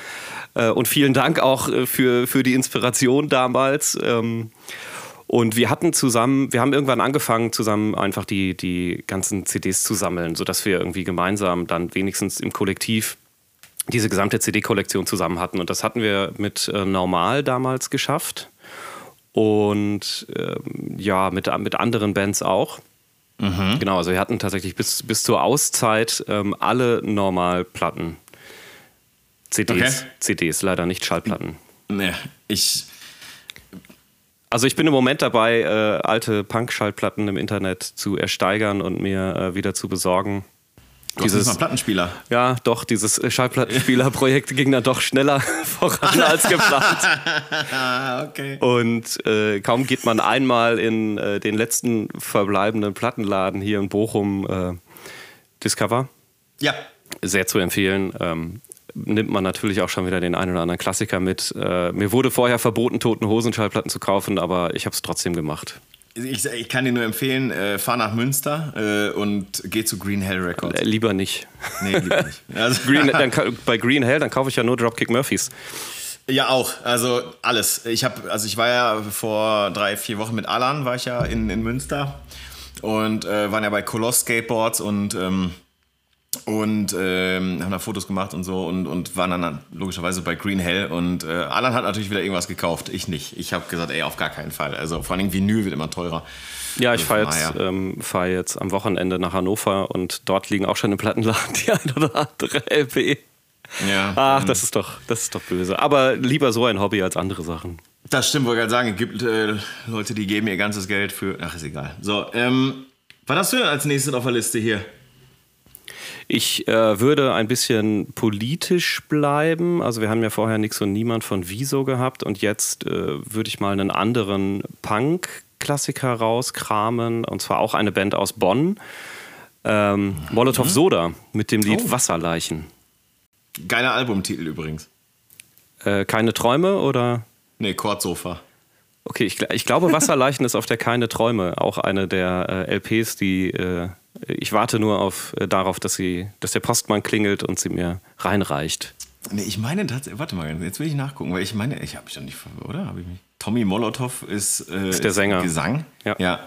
Äh, und vielen Dank auch äh, für, für die Inspiration damals. Ähm, und wir hatten zusammen, wir haben irgendwann angefangen, zusammen einfach die, die ganzen CDs zu sammeln, sodass wir irgendwie gemeinsam dann wenigstens im Kollektiv diese gesamte CD-Kollektion zusammen hatten. Und das hatten wir mit Normal damals geschafft und ähm, ja, mit, mit anderen Bands auch. Mhm. Genau, also wir hatten tatsächlich bis, bis zur Auszeit ähm, alle Normalplatten. CDs, okay. CDs, leider nicht Schallplatten. Nee, ich. Also ich bin im Moment dabei, äh, alte Punk-Schallplatten im Internet zu ersteigern und mir äh, wieder zu besorgen. Gott, dieses mal Plattenspieler. Ja, doch, dieses Schallplattenspieler-Projekt ging dann doch schneller voran als geplant. okay. Und äh, kaum geht man einmal in äh, den letzten verbleibenden Plattenladen hier in Bochum äh, Discover. Ja. Sehr zu empfehlen. Ähm, nimmt man natürlich auch schon wieder den einen oder anderen Klassiker mit. Äh, mir wurde vorher verboten, Toten Hosen Schallplatten zu kaufen, aber ich habe es trotzdem gemacht. Ich, ich, kann dir nur empfehlen, äh, fahr nach Münster äh, und geh zu Green Hell Records. Äh, lieber nicht. Nee, lieber nicht. Also Green, dann, bei Green Hell, dann kaufe ich ja nur Dropkick Murphys. Ja, auch. Also alles. Ich habe, also ich war ja vor drei, vier Wochen mit Alan, war ich ja in, in Münster und äh, waren ja bei Coloss Skateboards und ähm, und ähm, haben da Fotos gemacht und so und, und waren dann logischerweise bei Green Hell und äh, Alan hat natürlich wieder irgendwas gekauft, ich nicht. Ich habe gesagt, ey, auf gar keinen Fall. Also vor allem Vinyl wird immer teurer. Ja, ich fahre jetzt, ähm, fahr jetzt am Wochenende nach Hannover und dort liegen auch schon im Plattenladen die ein oder andere LP. Ja, Ach, das ist doch, das ist doch böse. Aber lieber so ein Hobby als andere Sachen. Das stimmt, wollte ich gerade sagen. Es gibt äh, Leute, die geben ihr ganzes Geld für. Ach, ist egal. So, ähm, was hast du denn als nächstes auf der Liste hier? Ich äh, würde ein bisschen politisch bleiben. Also wir haben ja vorher nichts und niemand von Wieso gehabt und jetzt äh, würde ich mal einen anderen Punk-Klassiker rauskramen und zwar auch eine Band aus Bonn. Ähm, Molotov mhm. Soda mit dem Lied oh. Wasserleichen. Geiler Albumtitel übrigens. Äh, keine Träume oder? Nee, Chordsofa. Okay, ich, ich, glaube, Wasserleichen ist auf der Keine Träume auch eine der äh, LPs, die äh, ich warte nur auf, äh, darauf, dass, sie, dass der Postmann klingelt und sie mir reinreicht. Nee, ich meine tatsächlich, warte mal, jetzt will ich nachgucken, weil ich meine, ich habe mich doch nicht, oder? Habe ich mich? Tommy Molotov ist, äh, ist der Sänger. Gesang. Ja. ja.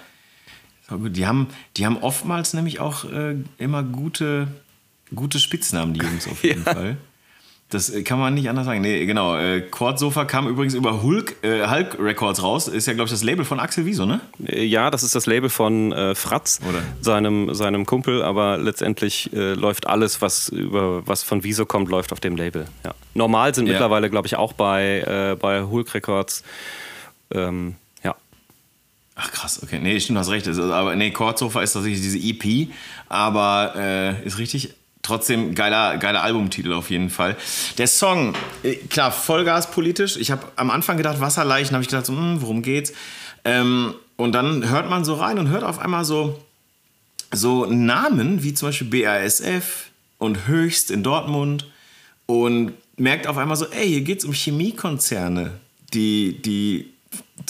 Die haben, die haben oftmals nämlich auch äh, immer gute, gute Spitznamen, die Jungs auf jeden ja. Fall. Das äh, kann man nicht anders sagen. Nee, genau. Äh, Quad kam übrigens über Hulk, äh, Hulk Records raus. Ist ja, glaube ich, das Label von Axel Wieso, ne? Äh, ja, das ist das Label von äh, Fratz, Oder? Seinem, seinem Kumpel. Aber letztendlich äh, läuft alles, was, über, was von Wieso kommt, läuft auf dem Label. Ja. Normal sind ja. mittlerweile, glaube ich, auch bei, äh, bei Hulk Records. Ähm, ja. Ach krass, okay. Nee, stimmt, du hast recht. Aber nee, Chordsofa ist tatsächlich diese EP, aber ist richtig trotzdem geiler, geiler Albumtitel auf jeden Fall. Der Song, äh, klar, Vollgas politisch. Ich habe am Anfang gedacht, Wasserleichen, habe ich gedacht, so, hm, worum geht's? Ähm, und dann hört man so rein und hört auf einmal so, so Namen wie zum Beispiel BASF und Höchst in Dortmund und merkt auf einmal so, ey, hier geht's um Chemiekonzerne, die, die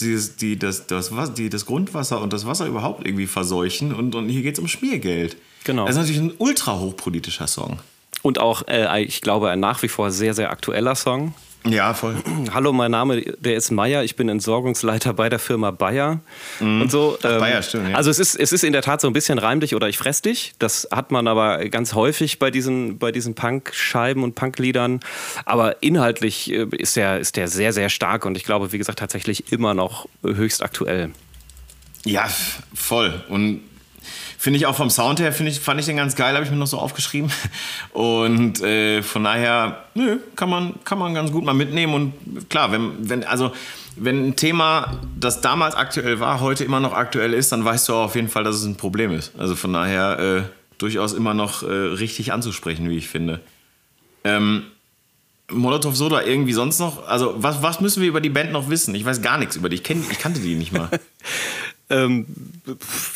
die, die, das, das, die das Grundwasser und das Wasser überhaupt irgendwie verseuchen und, und hier geht es um Schmiergeld. Genau. Das ist natürlich ein ultra hochpolitischer Song. Und auch, äh, ich glaube, ein nach wie vor sehr, sehr aktueller Song. Ja, voll. Hallo, mein Name, der ist Meier. Ich bin Entsorgungsleiter bei der Firma Bayer. Mhm. Und so. Ähm, Ach, Bayer, stimmt. Ja. Also es ist, es ist in der Tat so ein bisschen reim dich oder ich fress dich. Das hat man aber ganz häufig bei diesen, bei diesen Punk-Scheiben und Punk-Liedern. Aber inhaltlich äh, ist der, ist der sehr, sehr stark und ich glaube, wie gesagt, tatsächlich immer noch höchst aktuell. Ja, voll. Und Finde ich auch vom Sound her, ich, fand ich den ganz geil, habe ich mir noch so aufgeschrieben. Und äh, von daher, nö, kann man, kann man ganz gut mal mitnehmen. Und klar, wenn, wenn, also, wenn ein Thema, das damals aktuell war, heute immer noch aktuell ist, dann weißt du auch auf jeden Fall, dass es ein Problem ist. Also von daher äh, durchaus immer noch äh, richtig anzusprechen, wie ich finde. Ähm, Molotov Soda irgendwie sonst noch? Also, was, was müssen wir über die Band noch wissen? Ich weiß gar nichts über die. Ich, kenn, ich kannte die nicht mal. ähm,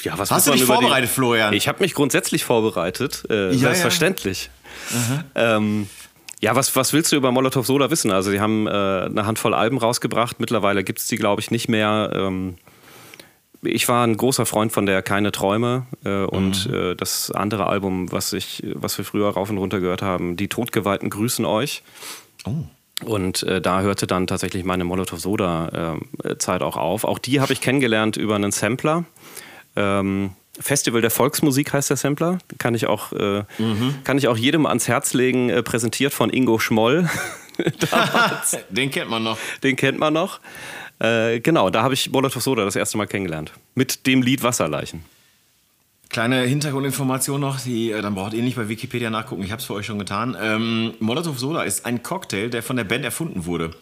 ja, was Hast du dich vorbereitet, die? Florian? Ich habe mich grundsätzlich vorbereitet, äh, ja, selbstverständlich. Ja. Ähm, ja, was, was willst du über Molotov Soda wissen? Also, sie haben äh, eine Handvoll Alben rausgebracht. Mittlerweile gibt es die, glaube ich, nicht mehr. Ähm, ich war ein großer Freund von der Keine Träume äh, und mhm. äh, das andere Album, was, ich, was wir früher rauf und runter gehört haben, Die Todgeweihten grüßen euch. Oh. Und äh, da hörte dann tatsächlich meine Molotov Soda-Zeit ähm, auch auf. Auch die habe ich kennengelernt über einen Sampler. Ähm, Festival der Volksmusik heißt der Sampler. Kann ich auch, äh, mhm. kann ich auch jedem ans Herz legen, äh, präsentiert von Ingo Schmoll. Den kennt man noch. Den kennt man noch. Äh, genau, da habe ich Molotov Soda das erste Mal kennengelernt. Mit dem Lied Wasserleichen. Kleine Hintergrundinformation noch, die, äh, dann braucht ihr nicht bei Wikipedia nachgucken, ich habe es für euch schon getan. Ähm, Molotov Soda ist ein Cocktail, der von der Band erfunden wurde.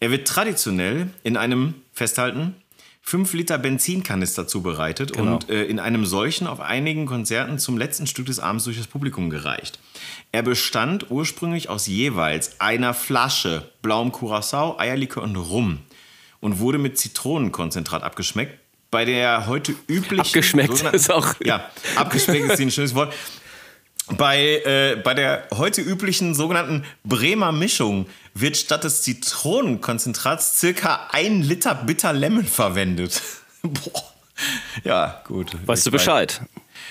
Er wird traditionell in einem, festhalten, 5 Liter Benzinkanister zubereitet genau. und äh, in einem solchen auf einigen Konzerten zum letzten Stück des Abends durch das Publikum gereicht. Er bestand ursprünglich aus jeweils einer Flasche blauem Curacao, Eierlikör und Rum und wurde mit Zitronenkonzentrat abgeschmeckt. Bei der heute üblichen. Abgeschmeckt ist auch. Ja, abgeschmeckt ist ein schönes Wort. Bei, äh, bei der heute üblichen sogenannten Bremer Mischung wird statt des Zitronenkonzentrats circa ein Liter Bitter Lemon verwendet. Boah. Ja, gut. Weißt du Bescheid?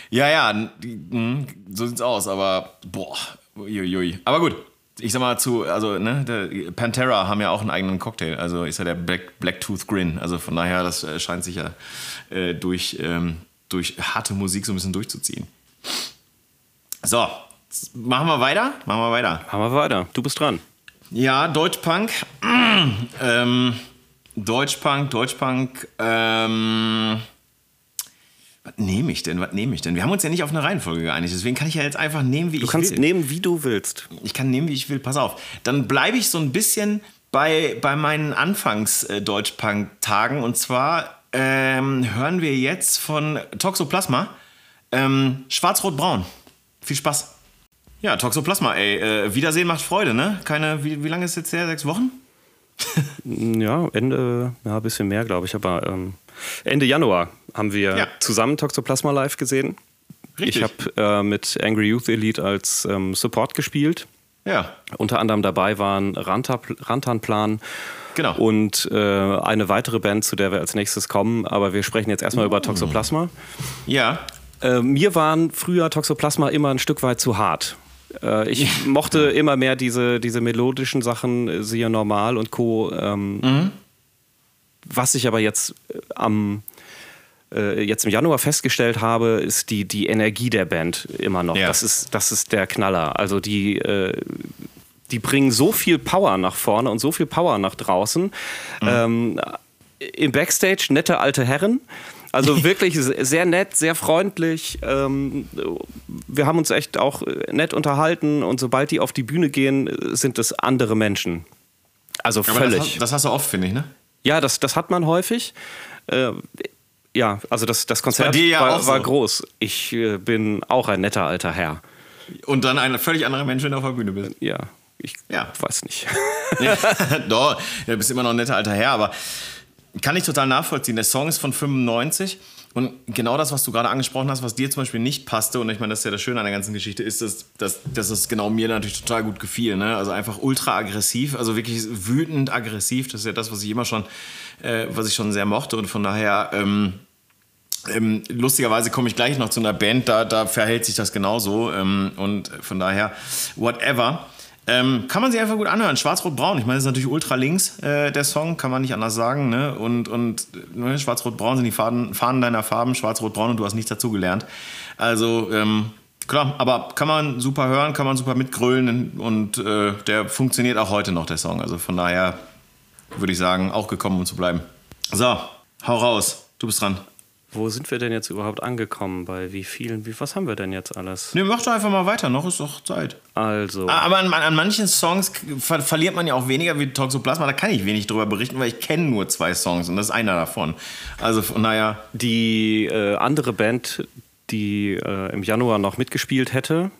Ja, ja, hm, so sieht's aus, aber boah, uiuiui. Aber gut, ich sag mal zu, also ne, Pantera haben ja auch einen eigenen Cocktail, also ist ja der Black, Blacktooth Grin, also von daher, das äh, scheint sich ja äh, durch, ähm, durch harte Musik so ein bisschen durchzuziehen. So, machen wir weiter? Machen wir weiter. Machen wir weiter, du bist dran. Ja, Deutschpunk. ähm, Deutschpunk, Deutschpunk, ähm, was nehme ich denn? Was nehme ich denn? Wir haben uns ja nicht auf eine Reihenfolge geeinigt, deswegen kann ich ja jetzt einfach nehmen, wie du ich will. Du kannst nehmen, wie du willst. Ich kann nehmen, wie ich will. Pass auf. Dann bleibe ich so ein bisschen bei, bei meinen Anfangs-Deutschpunk-Tagen. Und zwar ähm, hören wir jetzt von Toxoplasma ähm, Schwarz-Rot-Braun. Viel Spaß. Ja, Toxoplasma, ey. Äh, Wiedersehen macht Freude, ne? Keine, wie, wie lange ist es jetzt her? Sechs Wochen? ja, Ende, ja, ein bisschen mehr, glaube ich, aber ähm, Ende Januar haben wir ja. zusammen Toxoplasma live gesehen. Richtig. Ich habe äh, mit Angry Youth Elite als ähm, Support gespielt. Ja. Unter anderem dabei waren Rantanplan genau. und äh, eine weitere Band, zu der wir als nächstes kommen. Aber wir sprechen jetzt erstmal uh. über Toxoplasma. Ja. Äh, mir waren früher Toxoplasma immer ein Stück weit zu hart. Äh, ich mochte immer mehr diese, diese melodischen Sachen, äh, siehe Normal und Co. Ähm, mhm. Was ich aber jetzt äh, am äh, jetzt im Januar festgestellt habe, ist die, die Energie der Band immer noch. Ja. Das, ist, das ist der Knaller. Also die, äh, die bringen so viel Power nach vorne und so viel Power nach draußen. Mhm. Ähm, Im Backstage nette alte Herren. Also wirklich sehr nett, sehr freundlich. Ähm, wir haben uns echt auch nett unterhalten und sobald die auf die Bühne gehen, sind es andere Menschen. Also völlig. Das, das, hast du oft, finde ich, ne? Ja, das, das hat man häufig. Äh, ja, also das, das Konzert ja war, so. war, groß. Ich äh, bin auch ein netter alter Herr. Und dann ein völlig anderer Mensch, wenn du auf der Bühne bist. Ja, ich ja. weiß nicht. ja, doch, du bist immer noch ein netter alter Herr, aber kann ich total nachvollziehen. Der Song ist von 95 und genau das, was du gerade angesprochen hast, was dir zum Beispiel nicht passte, und ich meine, das ist ja das Schöne an der ganzen Geschichte, ist, dass, dass, dass es genau mir natürlich total gut gefiel. Ne? Also einfach ultra aggressiv, also wirklich wütend aggressiv. Das ist ja das, was ich immer schon, äh, was ich schon sehr mochte. Und von daher, ähm, ähm, lustigerweise komme ich gleich noch zu einer Band, da, da verhält sich das genauso. Ähm, und von daher, whatever. Ähm, kann man sich einfach gut anhören. Schwarz-Rot-Braun. Ich meine, das ist natürlich ultra links, äh, der Song, kann man nicht anders sagen. Ne? Und, und ne? Schwarz-Rot-Braun sind die Fahnen, Fahnen deiner Farben, Schwarz-Rot-Braun und du hast nichts dazugelernt. Also, ähm, klar, aber kann man super hören, kann man super mitgrölen und äh, der funktioniert auch heute noch, der Song. Also von daher würde ich sagen, auch gekommen, um zu bleiben. So, hau raus. Du bist dran. Wo sind wir denn jetzt überhaupt angekommen? Bei wie vielen, wie, was haben wir denn jetzt alles? Ne, mach doch einfach mal weiter, noch ist doch Zeit. Also. Ah, Aber an, an manchen Songs ver verliert man ja auch weniger wie Toxoplasma, da kann ich wenig drüber berichten, weil ich kenne nur zwei Songs und das ist einer davon. Also daher. Die äh, andere Band, die äh, im Januar noch mitgespielt hätte,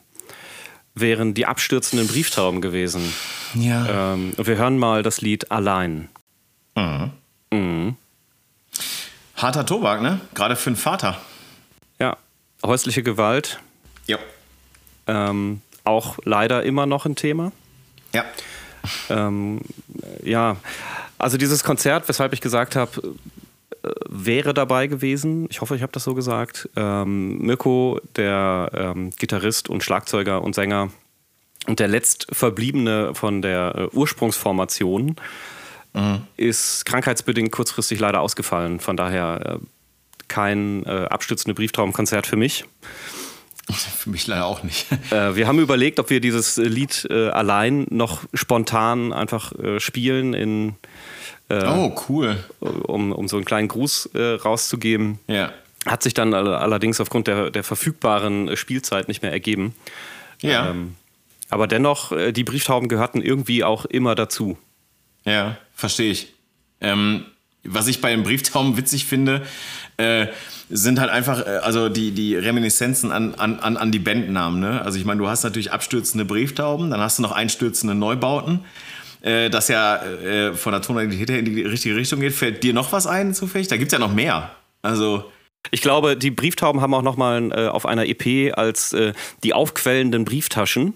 wären die abstürzenden Brieftauben gewesen. Ja. Ähm, und wir hören mal das Lied Allein. Harter Tobak, ne? Gerade für einen Vater. Ja, häusliche Gewalt, Ja. ähm, auch leider immer noch ein Thema. Ja. Ähm, ja, also dieses Konzert, weshalb ich gesagt habe, äh, wäre dabei gewesen. Ich hoffe, ich habe das so gesagt. Ähm, Mirko, der ähm, Gitarrist und Schlagzeuger und Sänger und der letztverbliebene von der äh, Ursprungsformation, ist krankheitsbedingt kurzfristig leider ausgefallen. Von daher äh, kein äh, abstützende Brieftraumkonzert für mich. Für mich leider auch nicht. Äh, wir haben überlegt, ob wir dieses Lied äh, allein noch spontan einfach äh, spielen, in, oh, cool. um, um so einen kleinen Gruß äh, rauszugeben. Ja. Hat sich dann all- allerdings aufgrund der, der verfügbaren äh, Spielzeit nicht mehr ergeben. Ja. Ähm, aber dennoch, äh, die Brieftauben gehörten irgendwie auch immer dazu. Ja, verstehe ich. Ähm, was ich bei den Brieftauben witzig finde, äh, sind halt einfach, äh, also die, die Reminiszenzen an, an, an, die Bandnamen. Ne? Also ich meine, du hast natürlich abstürzende Brieftauben, dann hast du noch einstürzende Neubauten. Äh, das ja äh, von der Tonalität her in die richtige Richtung geht. Fällt dir noch was ein zufällig? Da gibt es ja noch mehr. Also, Ich glaube, die Brieftauben haben auch nochmal äh, auf einer EP als äh, die aufquellenden Brieftaschen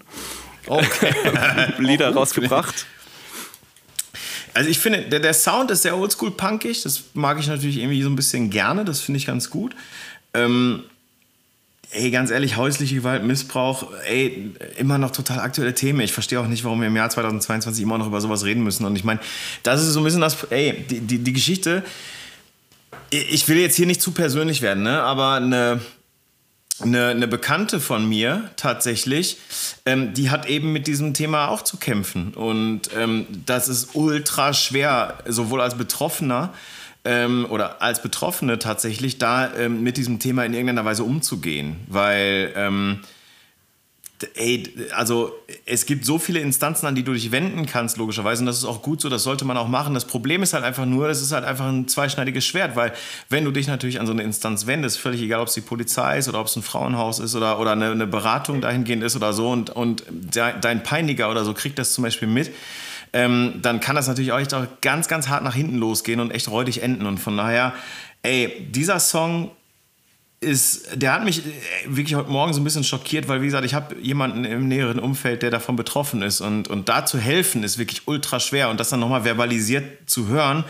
okay. Lieder rausgebracht. Also ich finde, der, der Sound ist sehr oldschool-punkig. Das mag ich natürlich irgendwie so ein bisschen gerne. Das finde ich ganz gut. Ähm, ey, ganz ehrlich, häusliche Gewalt, Missbrauch, ey, immer noch total aktuelle Themen. Ich verstehe auch nicht, warum wir im Jahr 2022 immer noch über sowas reden müssen. Und ich meine, das ist so ein bisschen das, ey, die, die, die Geschichte, ich will jetzt hier nicht zu persönlich werden, ne? aber eine, eine, eine Bekannte von mir tatsächlich, ähm, die hat eben mit diesem Thema auch zu kämpfen. Und ähm, das ist ultra schwer, sowohl als Betroffener ähm, oder als Betroffene tatsächlich, da ähm, mit diesem Thema in irgendeiner Weise umzugehen. Weil, ähm, ey, also es gibt so viele Instanzen, an die du dich wenden kannst, logischerweise. Und das ist auch gut so, das sollte man auch machen. Das Problem ist halt einfach nur, das ist halt einfach ein zweischneidiges Schwert, weil wenn du dich natürlich an so eine Instanz wendest, völlig egal, ob es die Polizei ist oder ob es ein Frauenhaus ist oder, oder eine, eine Beratung dahingehend ist oder so und, und de, dein Peiniger oder so kriegt das zum Beispiel mit, ähm, dann kann das natürlich auch echt ganz, ganz hart nach hinten losgehen und echt räudig enden. Und von daher, ey, dieser Song ist, der hat mich äh, wirklich heute Morgen so ein bisschen schockiert, weil wie gesagt, ich habe jemanden im näheren Umfeld, der davon betroffen ist und, und da zu helfen ist wirklich ultra schwer und das dann nochmal verbalisiert zu hören,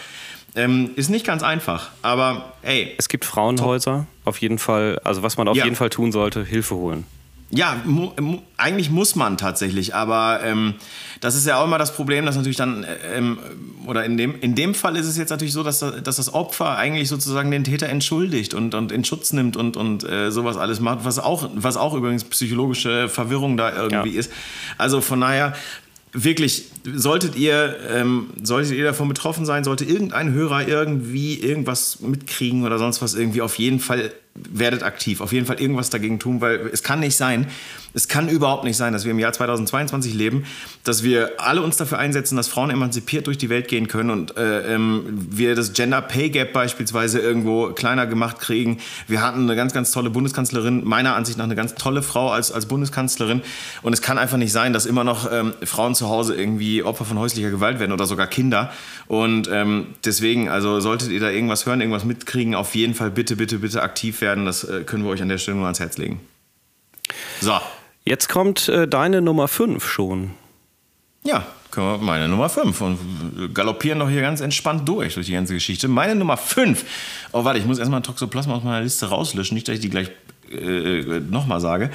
ähm, ist nicht ganz einfach. Aber ey, Es gibt Frauenhäuser, auf jeden Fall. Also was man auf Ja. jeden Fall tun sollte, Hilfe holen. Ja, mu mu eigentlich muss man tatsächlich, aber ähm, das ist ja auch immer das Problem, dass natürlich dann, äh, ähm, oder in dem, in dem Fall ist es jetzt natürlich so, dass, da- dass das Opfer eigentlich sozusagen den Täter entschuldigt und, und in Schutz nimmt und, und äh, sowas alles macht, was auch, was auch übrigens psychologische Verwirrung da irgendwie Ja. ist. Also von daher, wirklich, solltet ihr, ähm, solltet ihr davon betroffen sein, sollte irgendein Hörer irgendwie irgendwas mitkriegen oder sonst was irgendwie, auf jeden Fall werdet aktiv, auf jeden Fall irgendwas dagegen tun, weil es kann nicht sein, es kann überhaupt nicht sein, dass wir im Jahr 2022 leben, dass wir alle uns dafür einsetzen, dass Frauen emanzipiert durch die Welt gehen können und äh, ähm, wir das Gender Pay Gap beispielsweise irgendwo kleiner gemacht kriegen. Wir hatten eine ganz, ganz tolle Bundeskanzlerin, meiner Ansicht nach eine ganz tolle Frau als, als Bundeskanzlerin. Und es kann einfach nicht sein, dass immer noch ähm, Frauen zu Hause irgendwie Opfer von häuslicher Gewalt werden oder sogar Kinder. Und ähm, deswegen, also solltet ihr da irgendwas hören, irgendwas mitkriegen, auf jeden Fall bitte, bitte, bitte aktiv werden, das äh, können wir euch an der Stelle nur ans Herz legen. So, Jetzt kommt äh, deine Nummer 5 schon. Ja, meine Nummer 5 und galoppieren doch hier ganz entspannt durch, durch die ganze Geschichte. Meine Nummer 5. Oh, warte, ich muss erstmal Toxoplasma aus meiner Liste rauslöschen, nicht, dass ich die gleich äh, nochmal sage.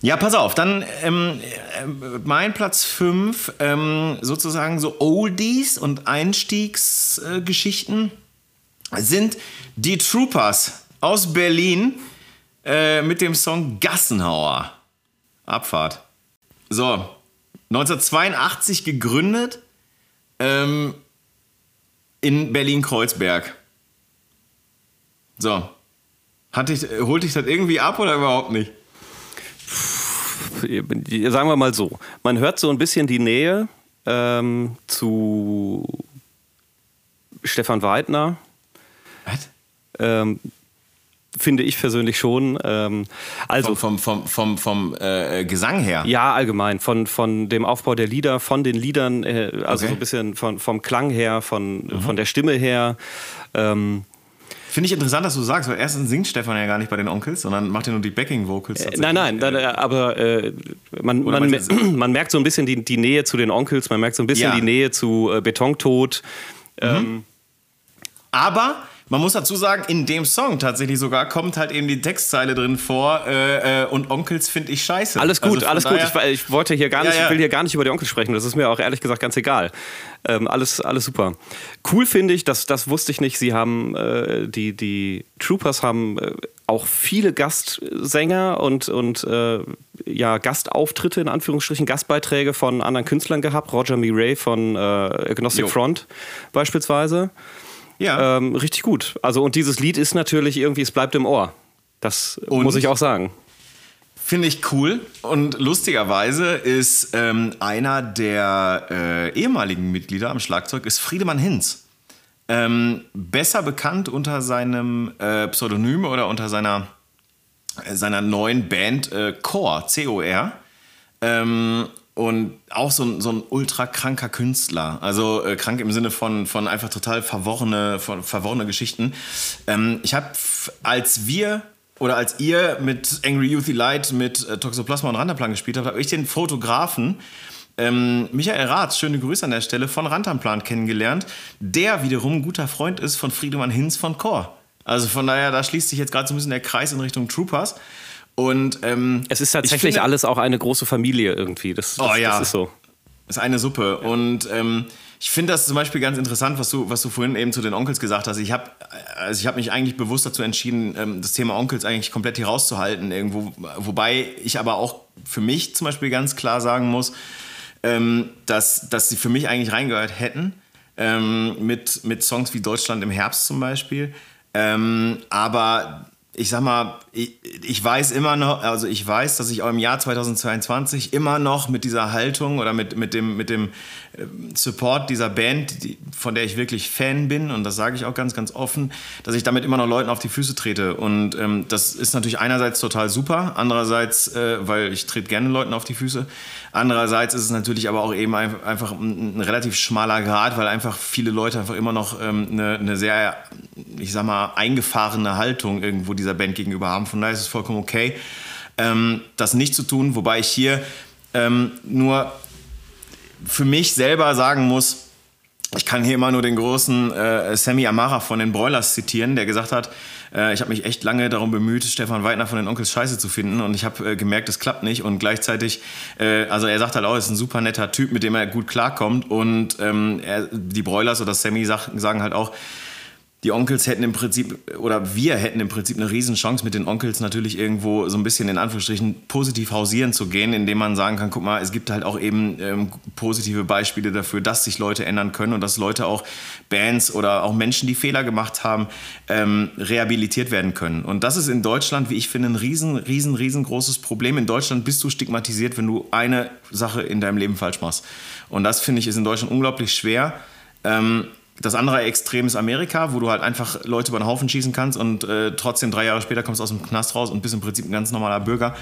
Ja, pass auf, dann ähm, äh, mein Platz 5, ähm, sozusagen so Oldies und Einstiegsgeschichten sind die Troopers aus Berlin äh, mit dem Song Gassenhauer. Abfahrt. So, 1982 gegründet ähm, in Berlin-Kreuzberg. So, Hat dich, holt dich das irgendwie ab oder überhaupt nicht? Sagen wir mal so, man hört so ein bisschen die Nähe ähm, zu Stefan Weidner. Was? Ähm, finde ich persönlich schon. Ähm, also vom, vom, vom, vom, vom äh, Gesang her. Ja, allgemein. Von, von dem Aufbau der Lieder, von den Liedern, äh, also okay. so ein bisschen von, vom Klang her, von, mhm. von der Stimme her. Ähm, Finde ich interessant, dass du sagst, weil erstens singt Stefan ja gar nicht bei den Onkels, sondern macht ja nur die Backing-Vocals. Äh, nein, nein, nein, aber äh, man, man, man, merkt so ein bisschen die, die Nähe zu den Onkels, man merkt so ein bisschen ja. die Nähe zu äh, Betontod. Mhm. Ähm, aber man muss dazu sagen, in dem Song tatsächlich sogar kommt halt eben die Textzeile drin vor äh, äh, und Onkels finde ich scheiße. Alles gut, also alles gut. Ich, ich, wollte hier gar nicht, ja, ja. will hier gar nicht über die Onkels sprechen. Das ist mir auch ehrlich gesagt ganz egal. Ähm, alles, alles super. Cool finde ich, das, das wusste ich nicht. Sie haben äh, die, die Troopers haben äh, auch viele Gastsänger und, und äh, ja, Gastauftritte, in Anführungsstrichen, Gastbeiträge von anderen Künstlern gehabt. Roger Miray von äh, Agnostic jo. Front beispielsweise. Ja. Ähm, richtig gut. Also, und dieses Lied ist natürlich irgendwie, es bleibt im Ohr. Das und muss ich auch sagen. Finde ich cool. Und lustigerweise ist ähm, einer der äh, ehemaligen Mitglieder am Schlagzeug ist Friedemann Hinz. Ähm, besser bekannt unter seinem äh, Pseudonym oder unter seiner, äh, seiner neuen Band äh, Core, C-O-R. Ähm, und auch so ein, so ein ultra kranker Künstler. Also äh, krank im Sinne von, von einfach total verworrene, von, verworrene Geschichten. Ähm, ich habe, als wir oder als ihr mit Angry Youth Light mit äh, Toxoplasma und Rantanplan gespielt habt, habe ich den Fotografen ähm, Michael Rath, schöne Grüße an der Stelle, von Rantanplan kennengelernt, der wiederum ein guter Freund ist von Friedemann Hinz von Chor. Also von daher, da schließt sich jetzt gerade so ein bisschen der Kreis in Richtung Troopers. Und ähm, es ist tatsächlich finde, alles auch eine große Familie irgendwie. Das, das, oh ja, das ist so. Ist eine Suppe. Und ähm, ich finde das zum Beispiel ganz interessant, was du, was du vorhin eben zu den Onkels gesagt hast. Ich habe also hab mich eigentlich bewusst dazu entschieden, ähm, das Thema Onkels eigentlich komplett hier rauszuhalten irgendwo. Wobei ich aber auch für mich zum Beispiel ganz klar sagen muss, ähm, dass, dass sie für mich eigentlich reingehört hätten. Ähm, mit, mit Songs wie Deutschland im Herbst zum Beispiel. Aber ich sag mal, ich, ich, weiß immer noch, also ich weiß, dass ich auch im Jahr 2022 immer noch mit dieser Haltung oder mit, mit, dem, mit dem ähm, Support dieser Band, die, von der ich wirklich Fan bin, und das sage ich auch ganz, ganz offen, dass ich damit immer noch Leuten auf die Füße trete. Und ähm, das ist natürlich einerseits total super, andererseits, äh, weil ich trete gerne Leuten auf die Füße, andererseits ist es natürlich aber auch eben einfach ein, ein relativ schmaler Grad, weil einfach viele Leute einfach immer noch ähm, eine, eine sehr, ich sag mal, eingefahrene Haltung irgendwo dieser Band gegenüber haben. Von daher ist es vollkommen okay, ähm, das nicht zu tun. Wobei ich hier ähm, nur für mich selber sagen muss, ich kann hier immer nur den großen äh, Sammy Amara von den Broilers zitieren, der gesagt hat, äh, ich habe mich echt lange darum bemüht, Stefan Weidner von den Onkels Scheiße zu finden und ich habe äh, gemerkt, es klappt nicht und gleichzeitig, äh, also er sagt halt auch, er ist ein super netter Typ, mit dem er gut klarkommt und ähm, er, die Broilers oder Sammy sag, sagen halt auch, die Onkels hätten im Prinzip, oder wir hätten im Prinzip eine Riesenchance, mit den Onkels natürlich irgendwo so ein bisschen in Anführungsstrichen positiv hausieren zu gehen, indem man sagen kann, guck mal, es gibt halt auch eben ähm, positive Beispiele dafür, dass sich Leute ändern können und dass Leute auch Bands oder auch Menschen, die Fehler gemacht haben, ähm, rehabilitiert werden können. Und das ist in Deutschland, wie ich finde, ein riesen, riesen, riesengroßes Problem. In Deutschland bist du stigmatisiert, wenn du eine Sache in deinem Leben falsch machst. Und das finde ich ist in Deutschland unglaublich schwer. Ähm, das andere Extrem ist Amerika, wo du halt einfach Leute über den Haufen schießen kannst und äh, trotzdem drei Jahre später kommst du aus dem Knast raus und bist im Prinzip ein ganz normaler Bürger.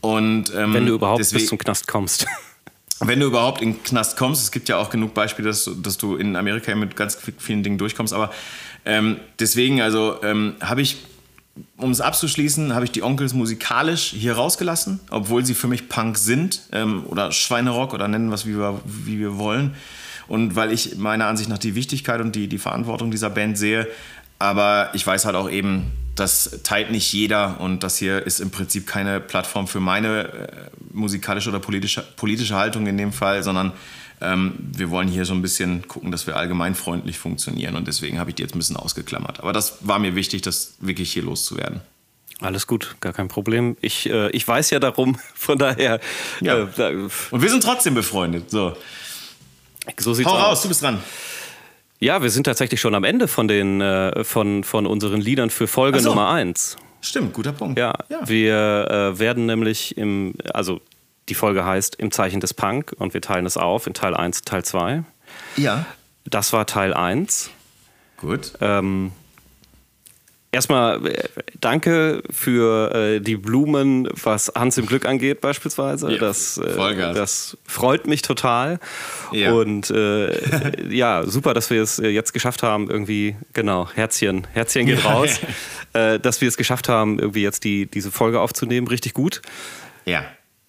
Und, ähm, wenn du überhaupt deswegen, bis zum Knast kommst. Wenn du überhaupt in den Knast kommst, es gibt ja auch genug Beispiele, dass, dass du in Amerika mit ganz vielen Dingen durchkommst, aber ähm, deswegen, also ähm, habe ich, um es abzuschließen, habe ich die Onkels musikalisch hier rausgelassen, obwohl sie für mich Punk sind ähm, oder Schweinerock oder nennen was wie wir, wie wir wollen und weil ich meiner Ansicht nach die Wichtigkeit und die, die Verantwortung dieser Band sehe. Aber ich weiß halt auch eben, das teilt nicht jeder und das hier ist im Prinzip keine Plattform für meine äh, musikalische oder politische, politische Haltung in dem Fall, sondern ähm, wir wollen hier so ein bisschen gucken, dass wir allgemeinfreundlich funktionieren und deswegen habe ich die jetzt ein bisschen ausgeklammert. Aber das war mir wichtig, das wirklich hier loszuwerden. Alles gut, gar kein Problem. Ich, äh, ich weiß ja darum, von daher. Ja. Äh, und wir sind trotzdem befreundet. So. So sieht's Hau aus. raus, du bist dran. Ja, wir sind tatsächlich schon am Ende von, den, äh, von, von unseren Liedern für Folge so. Nummer 1. Stimmt, guter Punkt. Ja, ja. wir äh, werden nämlich im, also die Folge heißt Im Zeichen des Punk und wir teilen es auf in Teil 1 Teil 2. Ja. Das war Teil 1. Gut. Ähm, Erstmal äh, danke für äh, die Blumen, was Hans im Glück angeht beispielsweise. Ja, das, äh, das freut mich total. Ja. Und äh, ja, super, dass wir es äh, jetzt geschafft haben, irgendwie, genau, Herzchen, Herzchen geht raus, äh, dass wir es geschafft haben, irgendwie jetzt die, diese Folge aufzunehmen. Richtig gut. Ja.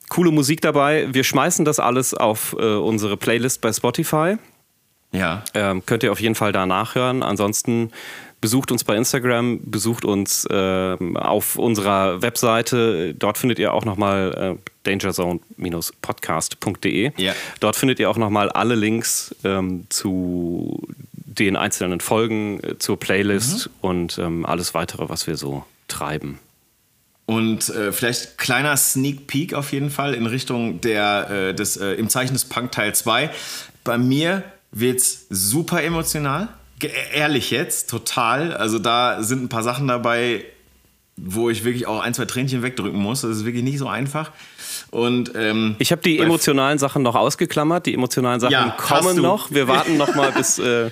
Coole Musik dabei. Wir schmeißen das alles auf unsere Playlist bei Spotify. Ja. Ähm, könnt ihr auf jeden Fall da nachhören. Ansonsten besucht uns bei Instagram, besucht uns äh, auf unserer Webseite. Dort findet ihr auch nochmal äh, dangerzone-podcast.de. Ja. Dort findet ihr auch nochmal alle Links ähm, zu den einzelnen Folgen, äh, zur Playlist mhm. und ähm, alles weitere, was wir so treiben. Und äh, vielleicht kleiner Sneak Peek auf jeden Fall in Richtung der, äh, des, äh, im Zeichen des Punk Teil 2. Bei mir wird es super emotional ehrlich jetzt, total. Also da sind ein paar Sachen dabei, wo ich wirklich auch ein, zwei Tränchen wegdrücken muss. Das ist wirklich nicht so einfach. Und, ähm, ich habe die emotionalen Sachen noch ausgeklammert. Die emotionalen Sachen ja, kommen noch. Wir warten noch mal bis... Äh,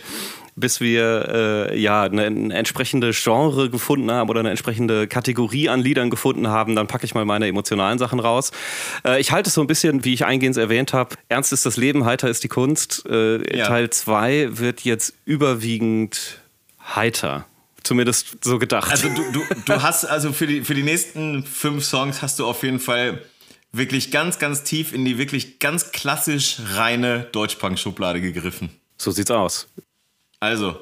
bis wir äh, ja eine, eine, entsprechende Genre gefunden haben oder eine entsprechende Kategorie an Liedern gefunden haben, dann packe ich mal meine emotionalen Sachen raus. Äh, ich halte es so ein bisschen, wie ich eingehend erwähnt habe, ernst ist das Leben, heiter ist die Kunst. Äh, ja. Teil 2 wird jetzt überwiegend heiter. Zumindest so gedacht. Also du, du, du hast also für die, für die nächsten fünf Songs hast du auf jeden Fall wirklich ganz, ganz tief in die wirklich ganz klassisch reine Deutschpunk-Schublade gegriffen. So sieht's aus. Also,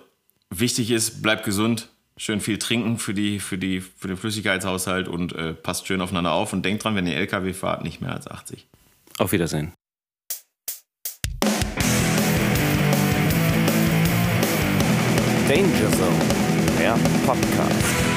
wichtig ist, bleibt gesund, schön viel trinken für, die, für, die, für den Flüssigkeitshaushalt und äh, passt schön aufeinander auf und denkt dran, wenn ihr LKW fahrt, nicht mehr als 80. Auf Wiedersehen. Danger Zone, der Podcast.